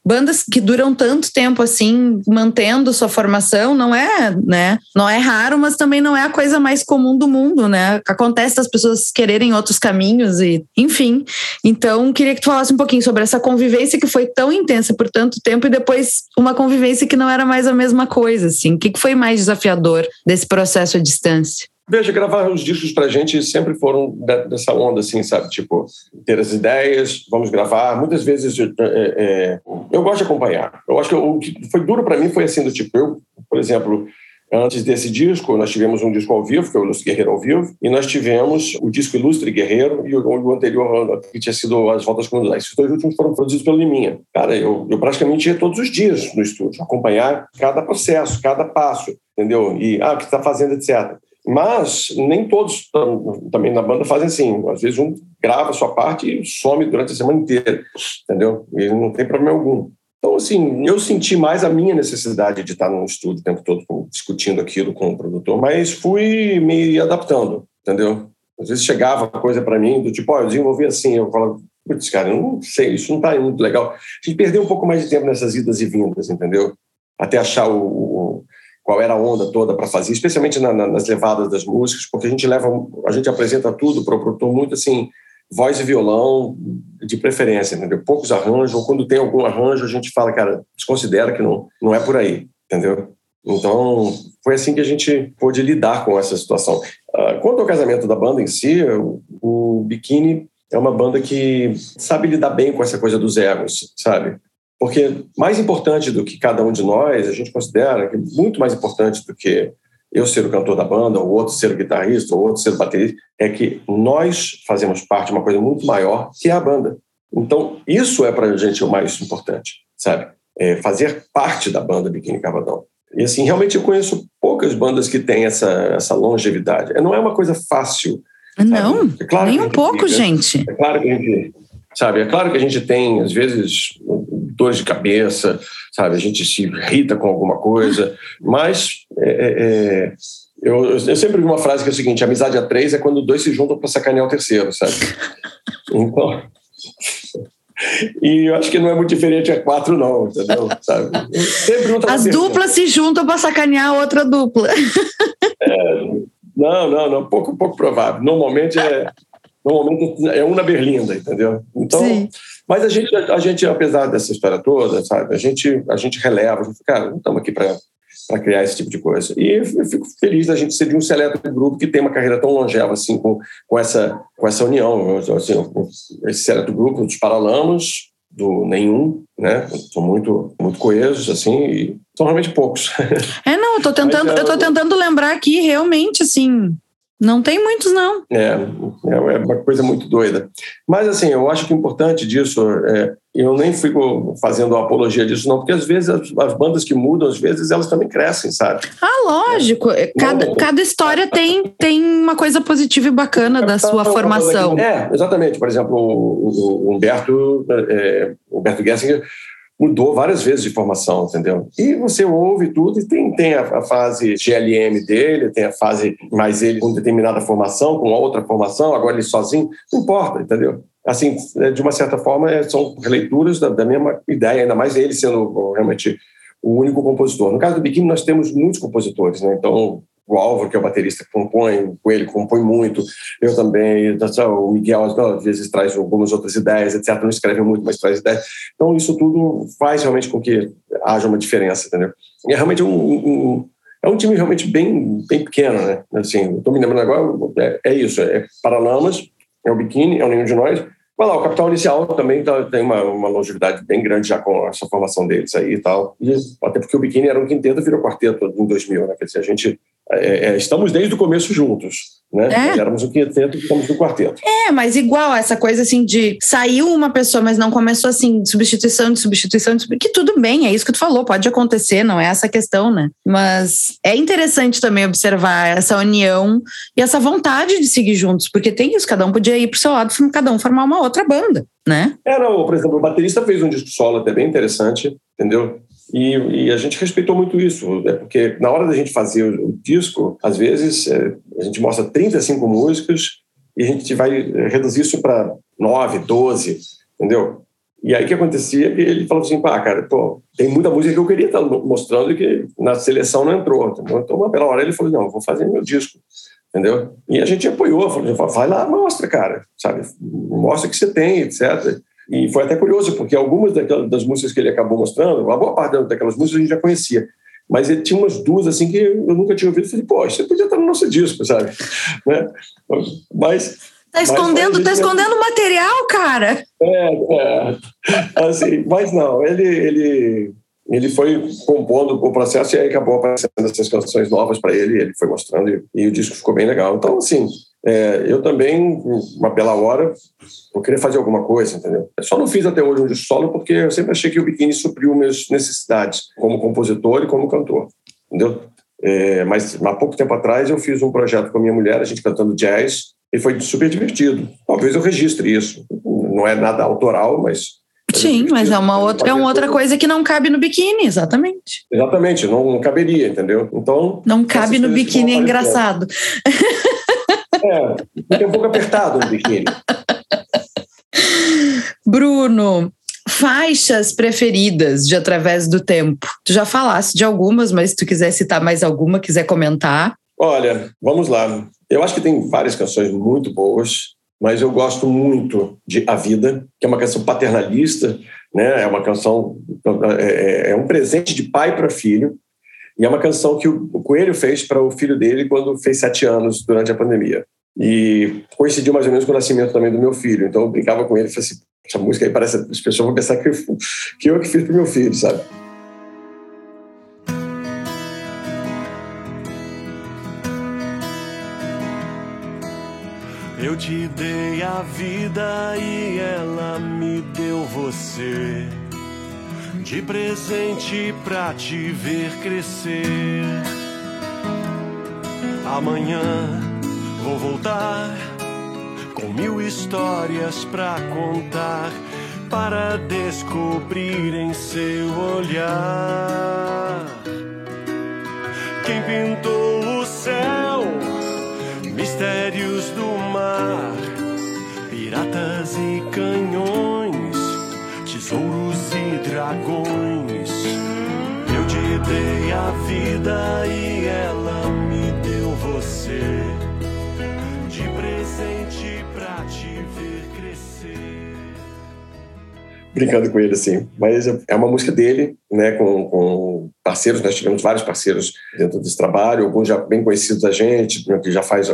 bandas que duram tanto tempo assim, mantendo sua formação, não é, né? Não é raro, mas também não é a coisa mais comum do mundo, né? Acontece das pessoas quererem outros caminhos e, enfim. Então, queria que tu falasse um pouquinho sobre essa convivência que foi tão intensa por tanto tempo e depois uma convivência que não era mais a mesma coisa, assim. O que foi mais desafiador desse processo à distância? Veja, gravar os discos pra gente sempre foram dessa onda, assim, sabe? Tipo, ter as ideias, vamos gravar. Muitas vezes é, é, eu gosto de acompanhar. Eu acho que o que foi duro para mim foi assim, do tipo, eu, por exemplo, Antes desse disco, nós tivemos um disco ao vivo, que é o Ilustre Guerreiro ao vivo, e nós tivemos o disco Ilustre Guerreiro e o, anterior, que tinha sido As Voltas Condutais. Esses dois últimos foram produzidos pelo Liminha. Cara, eu, eu praticamente ia todos os dias no estúdio, acompanhar cada processo, cada passo, entendeu? E, ah, o que está fazendo, etc. Mas nem todos também na banda fazem assim. Às vezes um grava a sua parte e some durante a semana inteira, entendeu? E não tem problema algum. Então, assim, eu senti mais a minha necessidade de estar no estúdio o tempo todo discutindo aquilo com o produtor, mas fui me adaptando, entendeu? Às vezes chegava coisa para mim do tipo, ó, oh, eu desenvolvi assim, eu falava, putz, cara, eu não sei, isso não está muito legal. A gente perdeu um pouco mais de tempo nessas idas e vindas, entendeu? Até achar o, o qual era a onda toda para fazer, especialmente na, na, nas levadas das músicas, porque a gente leva, a gente apresenta tudo para o produtor muito assim, voz e violão de preferência, entendeu? Poucos arranjos, ou quando tem algum arranjo, a gente fala, cara, desconsidera que não, não é por aí, entendeu? Então, foi assim que a gente pôde lidar com essa situação. Uh, quanto ao casamento da banda em si, o, Bikini é uma banda que sabe lidar bem com essa coisa dos egos, sabe? Porque mais importante do que cada um de nós, a gente considera que muito mais importante do que eu ser o cantor da banda, o outro ser o guitarrista, o outro ser o baterista, é que nós fazemos parte de uma coisa muito maior que é a banda. Então, isso é para a gente o mais importante, sabe? É fazer parte da banda Biquíni Cavadão. E assim, realmente eu conheço poucas bandas que têm essa, essa longevidade. Não é uma coisa fácil. Não, é claro nem um pouco, gente. É claro que a gente, sabe? É claro que a gente tem, às vezes, dores de cabeça, sabe? A gente se irrita com alguma coisa, mas é, é, é, eu, eu, sempre vi uma frase que é o seguinte: amizade a três é quando dois se juntam para sacanear o terceiro, sabe? Então. E eu acho que não é muito diferente a quatro, não, entendeu? Sabe? As duplas se juntam para sacanear a outra dupla. É, não, não, não, pouco, pouco provável. Normalmente é, normalmente é uma berlinda, entendeu? Então, Sim. Mas a gente, a gente, apesar dessa história toda, sabe, a gente, a gente releva, a gente, cara, não estamos aqui para criar esse tipo de coisa. E eu fico feliz da gente ser de um seleto grupo que tem uma carreira tão longeva assim com, com, essa, com essa união. Assim, esse seleto grupo dos Paralamas, do nenhum, né? São muito, muito coesos, assim, e são realmente poucos. É, não, eu tô tentando, Mas, eu tô tentando lembrar aqui realmente, assim, Não tem muitos, não. É, é uma coisa muito doida. Mas, assim, eu acho que o importante disso, é, eu nem fico fazendo apologia disso, não, porque às vezes as, as, bandas que mudam, às vezes elas também crescem, sabe? Ah, lógico. É. Cada, não, cada história tem, tem uma coisa positiva e bacana da sua formação. É, exatamente. Por exemplo, o, o Humberto, é, Humberto Gessinger mudou várias vezes de formação, entendeu? E você ouve tudo e tem, tem a, a, fase GLM dele, tem a fase mais ele com determinada formação, com outra formação, agora ele sozinho, não importa, entendeu? Assim, é, de uma certa forma, é, são releituras da, da mesma ideia, ainda mais ele sendo realmente o único compositor. No caso do Biquíni, nós temos muitos compositores, né? Então, o Álvaro, que é o baterista que compõe, com ele compõe muito, eu também, o Miguel às vezes traz algumas outras ideias, etc. Não escreve muito, mas traz ideias. Então, isso tudo faz realmente com que haja uma diferença, entendeu? E é realmente um, um é um time realmente bem, bem pequeno, né? Assim, estou me lembrando agora, é, é isso, é Paralamas, é o Biquíni, é o Nenhum de Nós, Vai lá, o Capital Inicial também tá, tem uma, uma, longevidade bem grande já com essa formação deles aí e tal. E, até porque o Biquíni era um quinteto virou quarteto em 2000, né? Quer dizer, a gente é, é, estamos desde o começo juntos. Né? É. Éramos um quinteto e ficamos no quarteto. É, mas igual essa coisa assim de saiu uma pessoa, mas não começou assim, de substituição, de substituição, de substituição, que tudo bem, é isso que tu falou, pode acontecer, não é essa questão, né? Mas é interessante também observar essa união e essa vontade de seguir juntos, porque tem isso, cada um podia ir pro seu lado, cada um formar uma outra banda, né? É, não, por exemplo, o baterista fez um disco solo até bem interessante, entendeu? E, e, a gente respeitou muito isso, né? porque na hora da gente fazer o, disco, às vezes é, a gente mostra 35 músicas e a gente vai reduzir isso para 9, 12, entendeu? E aí o que acontecia é que ele falou assim, pá, cara, tem muita música que eu queria estar mostrando e que na seleção não entrou, entendeu? Então, pela hora ele falou, não, vou fazer meu disco, entendeu? E a gente apoiou, falou, vai lá, mostra, cara, sabe? Mostra o que você tem, etc. E foi até curioso, porque algumas daquelas, das músicas que ele acabou mostrando, uma boa parte daquelas músicas a gente já conhecia. Mas ele tinha umas duas assim que eu nunca tinha ouvido. Eu falei, pô, você podia estar no nosso disco, sabe? né? Mas Tá escondendo, mas, tá escondendo material, cara. É, é. Assim, mas não, ele, ele, ele foi compondo o processo e aí acabou aparecendo essas canções novas para ele, ele foi mostrando e, e, o disco ficou bem legal. Então, assim, é, eu também, uma bela hora, eu queria fazer alguma coisa, entendeu? Eu só não fiz até hoje um disco solo porque eu sempre achei que o Biquíni supriu minhas necessidades como compositor e como cantor, entendeu? É, mas há pouco tempo atrás eu fiz um projeto com a minha mulher, a gente cantando jazz, e foi super divertido. Talvez eu registre isso. Não é nada autoral, mas Sim, mas é uma outra, é uma outra coisa que não cabe no biquíni, exatamente. Exatamente, não, não caberia, entendeu? Então. Não cabe no biquíni, é engraçado. É, tem um pouco apertado no biquíni. Bruno, faixas preferidas de Através do Tempo. Tu já falaste de algumas, mas se tu quiser citar mais alguma, quiser comentar. Olha, vamos lá. Eu acho que tem várias canções muito boas, mas eu gosto muito de A Vida, que é uma canção paternalista, né? É uma canção é, é, é um presente de pai para filho e é uma canção que o Coelho fez para o filho dele quando fez sete anos durante a pandemia. E coincidiu mais ou menos com o nascimento também do meu filho. Então eu brincava com ele e falei assim: essa música aí parece. As pessoas vão pensar que que eu que fiz para o meu filho, sabe? Eu te dei a vida e ela me deu você de presente pra te ver crescer. Amanhã vou voltar com mil histórias pra contar para descobrir em seu olhar. Quem pintou o céu, mistérios do mar, piratas e canhões, dragões. Eu te dei a vida e ela me deu você. De presente pra te ver crescer. Brincando com ele assim, mas é uma música dele, né, com, com parceiros, nós tivemos vários parceiros dentro desse trabalho, alguns já bem conhecidos da gente, né, que já faz,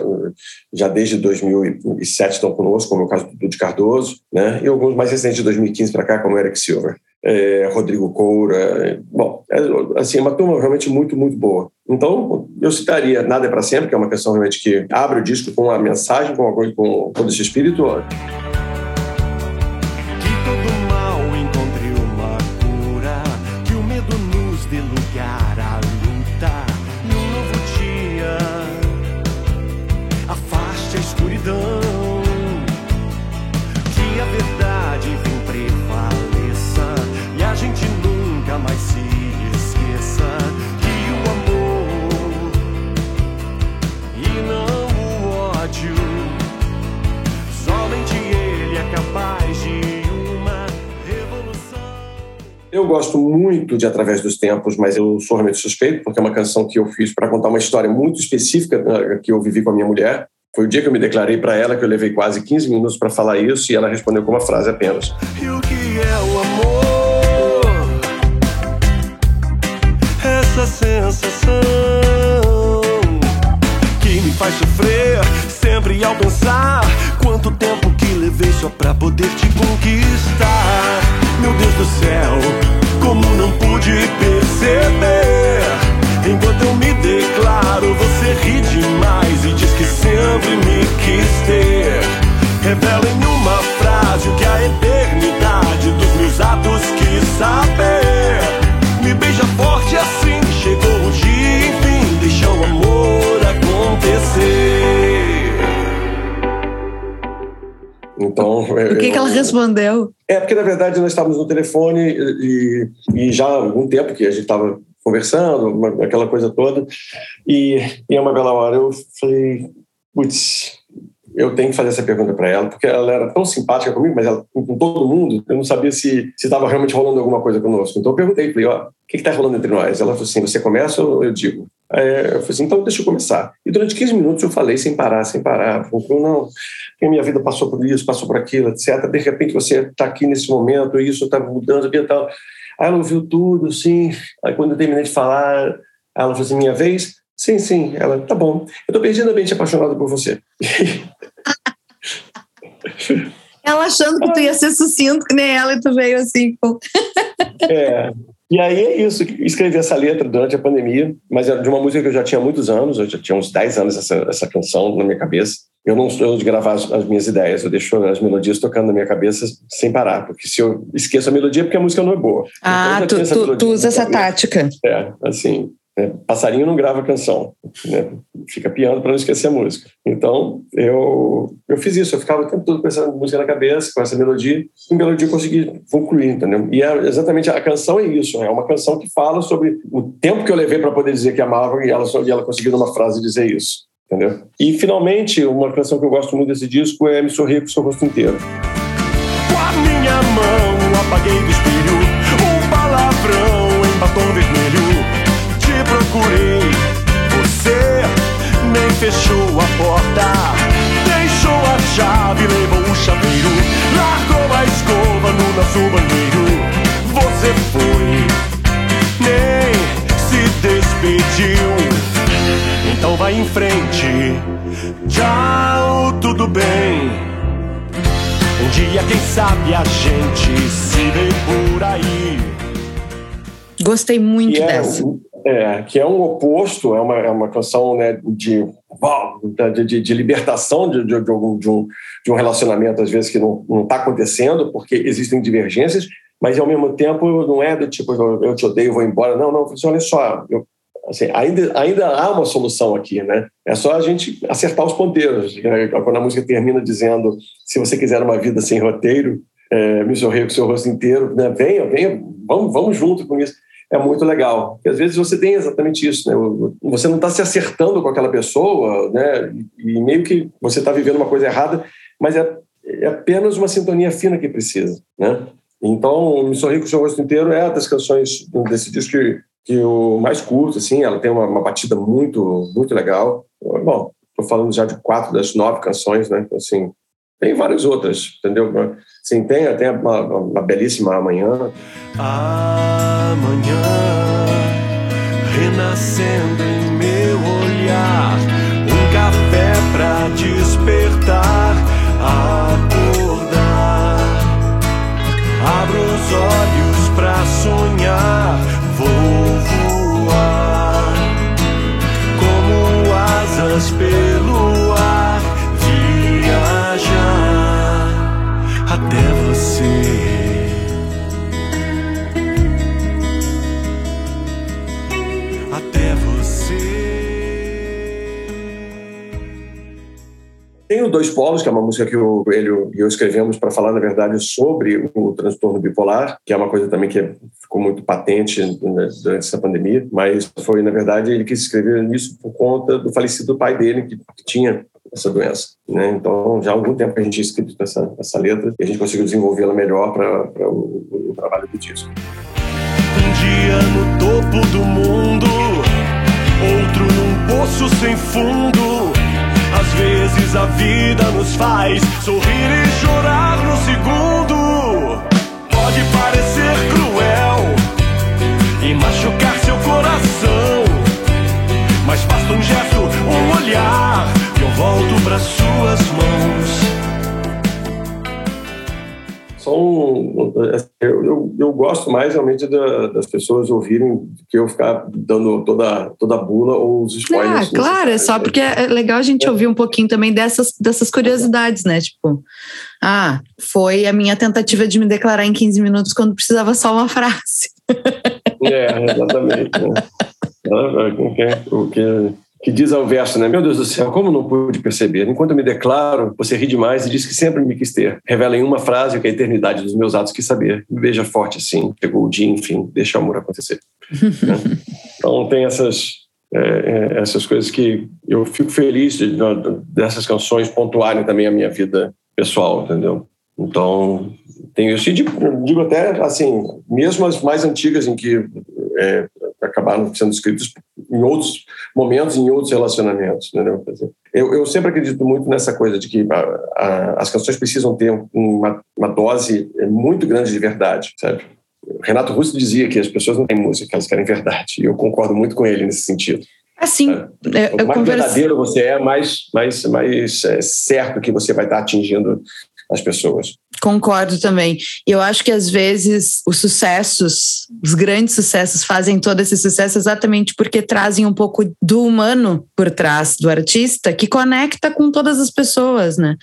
já desde 2007 estão conosco, como é o caso do Dudu Cardoso, né, e alguns mais recentes de 2015 para cá, como o Eric Silver, é, Rodrigo Coura, bom, é, assim, é uma turma realmente muito, muito boa. Então, eu citaria Nada é para Sempre, que é uma canção realmente que abre o disco com uma mensagem, com, uma, com todo esse espírito. Eu gosto muito de Através dos Tempos, mas eu sou realmente suspeito, porque é uma canção que eu fiz para contar uma história muito específica né, que eu vivi com a minha mulher. Foi o dia que eu me declarei para ela, que eu levei quase 15 minutos para falar isso, e ela respondeu com uma frase apenas. E o que é o amor? Essa sensação faz sofrer, sempre ao pensar quanto tempo que levei só pra poder te conquistar. Meu Deus do céu como não pude perceber. Enquanto eu me declaro, você ri demais e diz que sempre me quis ter. Revela em uma frase o que a eternidade dos meus atos quis saber. Me beija forte assim, Então, o que, que ela respondeu? É, porque na verdade nós estávamos no telefone e, e já há algum tempo que a gente estava conversando, uma, aquela coisa toda, e, e a uma bela hora eu falei, putz, eu tenho que fazer essa pergunta para ela, porque ela era tão simpática comigo, mas ela, com todo mundo, eu não sabia se estava realmente rolando alguma coisa conosco. Então eu perguntei, falei, ó, o que está rolando entre nós? Ela falou assim, você começa ou eu digo? Aí eu falei assim, então deixa eu começar. E durante 15 minutos eu falei sem parar, sem parar. Falei, não, minha vida passou por isso, passou por aquilo, etc. De repente você está aqui nesse momento, isso está mudando e tal. Aí ela ouviu tudo, sim. Aí quando eu terminei de falar, ela falou assim, minha vez? Sim, sim. Ela, tá bom. Eu estou perdidamente apaixonada por você. ela achando que tu ia ser sucinto, que nem ela, e tu veio assim. Pô. é, e aí é isso, escrevi essa letra durante a pandemia, mas era de uma música que eu já tinha muitos anos, eu já tinha uns 10 anos essa, essa canção na minha cabeça. Eu não sou de gravar as, as, minhas ideias, eu deixo as melodias tocando na minha cabeça sem parar, porque se eu esqueço a melodia é porque a música não é boa. Ah, então, tu, tu, tu usa essa tática. É, assim, é, passarinho não grava canção, né? fica piando para não esquecer a música. Então, eu, eu fiz isso, eu ficava o tempo todo com essa música na cabeça, com essa melodia, e a melodia eu consegui concluir, entendeu? E é exatamente a canção é isso, é uma canção que fala sobre o tempo que eu levei para poder dizer que amava e ela, e ela conseguiu numa frase dizer isso, entendeu? E, finalmente, uma canção que eu gosto muito desse disco é Me Sorrir com o Seu Rosto Inteiro. Com a minha mão apaguei do espelho procurei. Você nem fechou a porta, deixou a chave, levou o chaveiro, largou a escova no nosso banheiro. Você foi, nem se despediu. Então vai em frente, tchau, tudo bem. Um dia, quem sabe, a gente se vê por aí. Gostei muito é, dessa. É, que é um oposto, é uma, é uma canção né, de, de, de, libertação de, de, de, um, de, um, de um relacionamento, às vezes, que não está acontecendo, porque existem divergências, mas ao mesmo tempo não é do tipo, eu te odeio, vou embora. Não, não, olha só, eu, assim, ainda, ainda há uma solução aqui, né? É só a gente acertar os ponteiros. Né? Quando a música termina dizendo, se você quiser uma vida sem roteiro, é, me sorrir com o seu rosto inteiro, né? venha, venha, vamos, vamos junto com isso é muito legal. Porque às vezes você tem exatamente isso, né? Você não está se acertando com aquela pessoa, né? E meio que você está vivendo uma coisa errada, mas é, é, apenas uma sintonia fina que precisa, né? Então, Me Sorri com o Seu Rosto Inteiro é das canções desse disco que, que eu mais curto, assim. Ela tem uma, uma batida muito, muito legal. Bom, estou falando já de quatro das nove canções, né? Então, assim, tem várias outras, entendeu? Sim, tem até uma, uma belíssima amanhã. Amanhã, renascendo em meu olhar, um café pra despertar, acordar. Abro os olhos pra sonhar, vou voar como asas pelo você. Até você. Tem o Dois Polos, que é uma música que o Coelho e eu escrevemos para falar, na verdade, sobre o transtorno bipolar, que é uma coisa também que ficou muito patente durante essa pandemia, mas foi, na verdade, ele quis escrever isso por conta do falecido pai dele, que tinha essa doença. Né? Então, já há algum tempo que a gente tinha escrito essa, essa letra e a gente conseguiu desenvolvê-la melhor para o, o trabalho do disco. Um dia no topo do mundo, outro num poço sem fundo. Às vezes a vida nos faz sorrir e chorar no segundo. Pode parecer cruel e machucar seu coração, mas basta um gesto, um olhar, eu volto para suas mãos são. Eu, eu, eu, gosto mais realmente da, das pessoas ouvirem do que eu ficar dando toda, toda a bula ou os spoilers. Ah, claro, é só porque é legal a gente é. ouvir um pouquinho também dessas, dessas curiosidades, né? Tipo, ah, foi a minha tentativa de me declarar em 15 minutos quando precisava só uma frase. É, exatamente. Né? O que, o que que diz ao verso, né? Meu Deus do céu, como não pude perceber? Enquanto eu me declaro, você ri demais e diz que sempre me quis ter. Revela em uma frase o que a eternidade dos meus atos quis saber. Me beija forte assim, chegou o dia, enfim, deixa o amor acontecer. né? Então tem essas, é, é, essas coisas que eu fico feliz de, de, dessas canções pontuarem também a minha vida pessoal, entendeu? Então, tenho isso. E digo, digo até, assim, mesmo as mais antigas em que é, acabaram sendo escritas em outros momentos, em outros relacionamentos. Entendeu? Eu, eu sempre acredito muito nessa coisa de que a, a, as canções precisam ter uma, uma dose muito grande de verdade, sabe? Renato Russo dizia que as pessoas não têm música, elas querem verdade. E eu concordo muito com ele nesse sentido. Assim, é, eu mais converse... verdadeiro você é, mais, mais, mais é, certo que você vai estar atingindo as pessoas. Concordo também. Eu acho que às vezes os sucessos, os grandes sucessos, fazem todo esse sucesso exatamente porque trazem um pouco do humano por trás do artista, que conecta com todas as pessoas, né?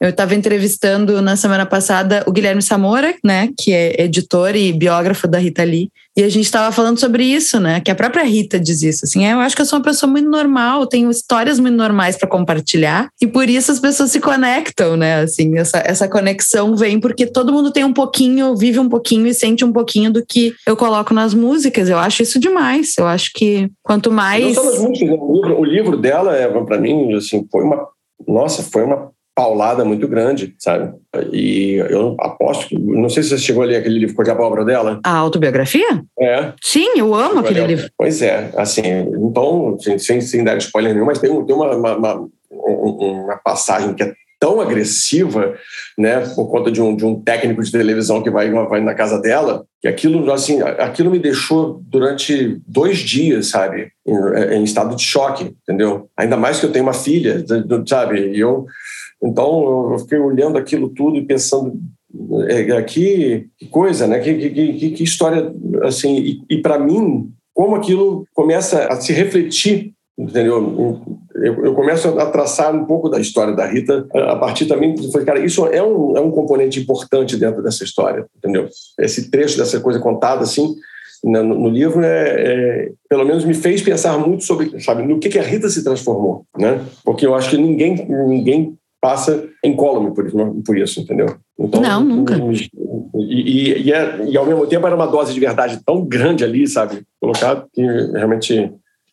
Eu estava entrevistando na semana passada o Guilherme Samora, né, que é editor e biógrafo da Rita Lee, e a gente estava falando sobre isso, né? Que a própria Rita diz isso, assim, é, eu acho que eu sou uma pessoa muito normal, tenho histórias muito normais para compartilhar, e por isso as pessoas se conectam, né? Assim, essa, essa conexão vem porque todo mundo tem um pouquinho, vive um pouquinho e sente um pouquinho do que eu coloco nas músicas. Eu acho isso demais. Eu acho que quanto mais. Não só nas músicas, o livro, o livro dela, é, para mim, assim, foi uma. Nossa, foi uma paulada muito grande, sabe? E eu aposto que. Não sei se você chegou a ler aquele livro Cor de Abóbora dela. A autobiografia? É. Sim, eu amo aquele livro. Pois é, assim, então, sem, sem dar spoiler nenhum, mas tem, tem uma, uma, uma, uma passagem que é tão agressiva, né, por conta de um, de um técnico de televisão que vai, vai na casa dela, que aquilo, assim, aquilo me deixou durante dois dias, sabe, em, em estado de choque, entendeu? Ainda mais que eu tenho uma filha, sabe, e eu, então eu fiquei olhando aquilo tudo e pensando, é, é que, que coisa, né, que, que, que história, assim, e, e para mim, como aquilo começa a se refletir entendeu? Eu, eu, começo a traçar um pouco da história da Rita a partir também de cara, isso é um, é um componente importante dentro dessa história, entendeu? Esse trecho dessa coisa contada assim no, no livro é, é, pelo menos me fez pensar muito sobre, sabe, no que, que a Rita se transformou, né? Porque eu acho que ninguém ninguém passa incólume por, por isso, entendeu? Então, não, nunca. E, e, e, é, e, ao mesmo tempo era uma dose de verdade tão grande ali, sabe? Colocado que realmente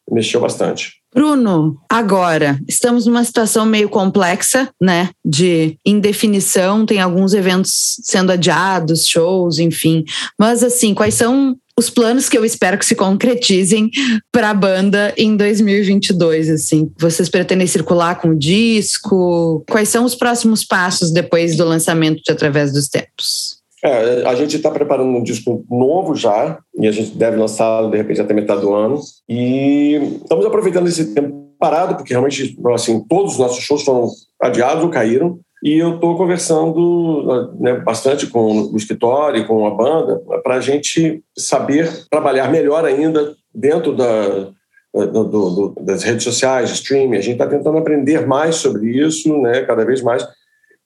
mexeu bastante. Bruno, agora estamos numa situação meio complexa, né? De indefinição, tem alguns eventos sendo adiados, shows, enfim. Mas assim, quais são os planos que eu espero que se concretizem para a banda em 2022, assim? Vocês pretendem circular com o disco? Quais são os próximos passos depois do lançamento de Através dos Tempos? É, a gente está preparando um disco novo já, e a gente deve lançá-lo de repente até metade do ano. E estamos aproveitando esse tempo parado, porque realmente assim, todos os nossos shows foram adiados ou caíram. E eu estou conversando né, bastante com o escritório, com a banda, para a gente saber trabalhar melhor ainda dentro da, do, do, das redes sociais, streaming. A gente está tentando aprender mais sobre isso, né, cada vez mais,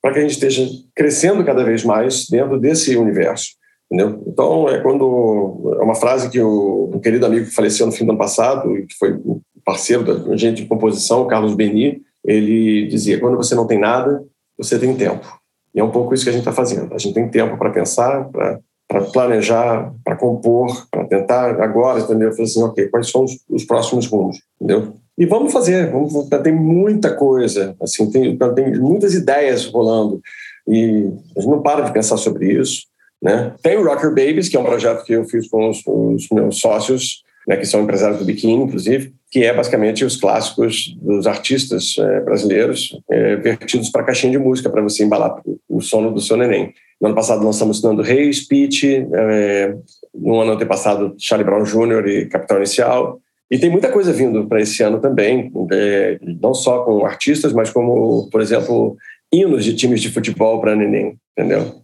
para que a gente esteja crescendo cada vez mais dentro desse universo. Entendeu? Então, é quando. É uma frase que o, um querido amigo que faleceu no fim do ano passado, que foi parceiro da gente de composição, Carlos Beni, ele dizia: quando você não tem nada, você tem tempo. E é um pouco isso que a gente está fazendo. A gente tem tempo para pensar, para planejar, para compor, para tentar agora, entendeu? Fazer assim, ok, quais são os, os, próximos rumos, entendeu? E vamos fazer, vamos, tem muita coisa, assim, tem, tem muitas ideias rolando e a gente não para de pensar sobre isso, né? Tem o Rocker Babies, que é um projeto que eu fiz com os, os meus sócios, né, que são empresários do biquíni, inclusive, que é basicamente os clássicos dos artistas é, brasileiros é, vertidos para caixinha de música, para você embalar o sono do seu neném. No ano passado lançamos Nando Reis, Pitch, é, no ano antepassado Charlie Brown Jr. e Capitão Inicial. E tem muita coisa vindo para esse ano também, é, não só com artistas, mas como, por exemplo, hinos de times de futebol para neném, entendeu?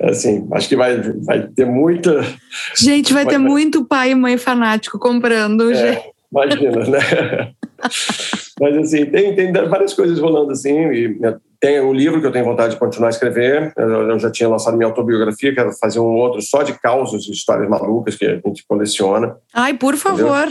Assim, acho que vai, vai ter muita. Gente, vai, vai ter muito pai e mãe fanático comprando. É, imagina, né? Mas assim, tem, tem várias coisas rolando assim. E tem o livro que eu tenho vontade de continuar a escrever. Eu já tinha lançado minha autobiografia, quero fazer um outro só de causos e histórias malucas que a gente coleciona. Ai, por favor.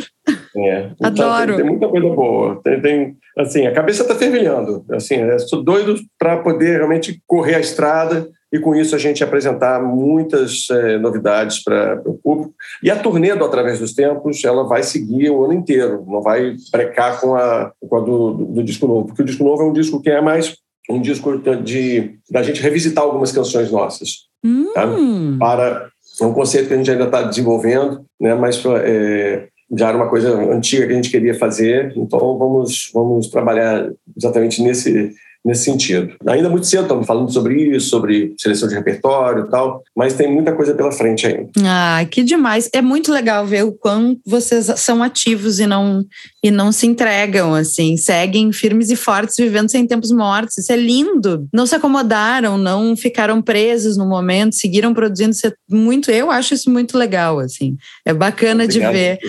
É. Então, Adoro. Tem, tem, muita coisa boa. Tem, tem assim, a cabeça está fervilhando. Assim, estou doido para poder realmente correr a estrada e com isso a gente apresentar muitas é, novidades para o público. E a turnê do Através dos Tempos ela vai seguir o ano inteiro, não vai brecar com a, com a do, do, do, disco novo, porque o disco novo é um disco que é mais um disco de da gente revisitar algumas canções nossas, hum. tá? para é um conceito que a gente ainda está desenvolvendo, né? Mas é, já era uma coisa antiga que a gente queria fazer, então vamos vamos trabalhar exatamente nesse nesse sentido. Ainda muito cedo, estamos falando sobre isso, sobre seleção de repertório e tal, mas tem muita coisa pela frente ainda. Ah, que demais. É muito legal ver o quão vocês são ativos e não, e não se entregam, assim, seguem firmes e fortes, vivendo sem tempos mortos. Isso é lindo. Não se acomodaram, não ficaram presos no momento, seguiram produzindo. Isso é muito, eu acho isso muito legal, assim. É bacana Obrigado. de ver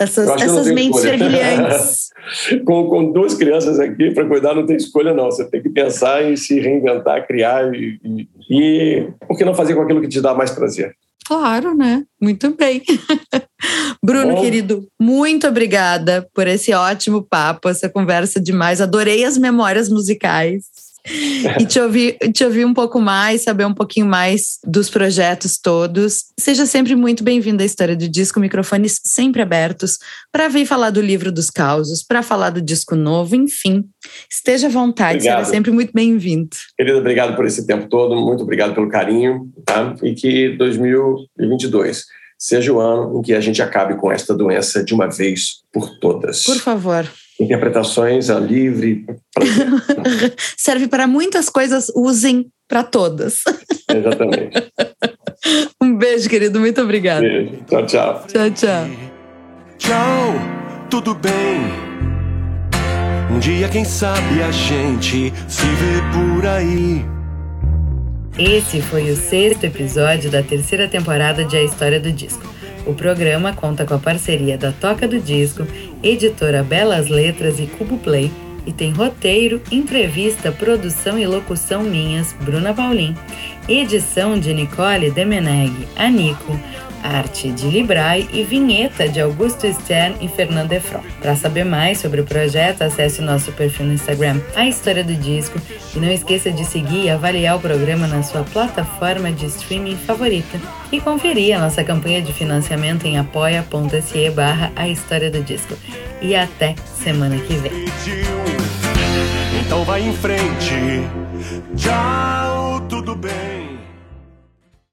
essas, essas mentes fervilhantes. com, com duas crianças aqui para cuidar não tem escolha não. Você tem que pensar em se reinventar, criar e, e, e por que não fazer com aquilo que te dá mais prazer? Claro, né? Muito bem. Bruno, Bom. querido, muito obrigada por esse ótimo papo, essa conversa demais. Adorei as memórias musicais e te ouvir, te ouvir um pouco mais, saber um pouquinho mais dos projetos todos. Seja sempre muito bem-vindo à História do Disco, microfones sempre abertos para vir falar do livro dos causos, para falar do disco novo, enfim. Esteja à vontade, obrigado. será sempre muito bem-vindo. Querido, obrigado por esse tempo todo, muito obrigado pelo carinho, tá? E que 2022 seja o ano em que a gente acabe com esta doença de uma vez por todas. Por favor interpretações a livre. Serve para muitas coisas, usem para todas. Exatamente. um beijo, querido. Muito obrigada. Beijo. Tchau, tchau. Tchau, tchau. Tchau, tudo bem. Um dia, quem sabe, a gente se vê por aí. Esse foi o sexto episódio da terceira temporada de A História do Disco. O programa conta com a parceria da Toca do Disco, editora Belas Letras e Cubo Play e tem roteiro, entrevista, produção e locução minhas, Bruna Paulin, edição de Nicole Demeneg, Anico, arte de Librai e vinheta de Augusto Stern e Fernando Efron. Para saber mais sobre o projeto, acesse o nosso perfil no Instagram, A História do Disco, e não esqueça de seguir e avaliar o programa na sua plataforma de streaming favorita. E conferir a nossa campanha de financiamento em apoia.se barra A História do Disco. E até semana que vem. Então vai em frente. Tchau.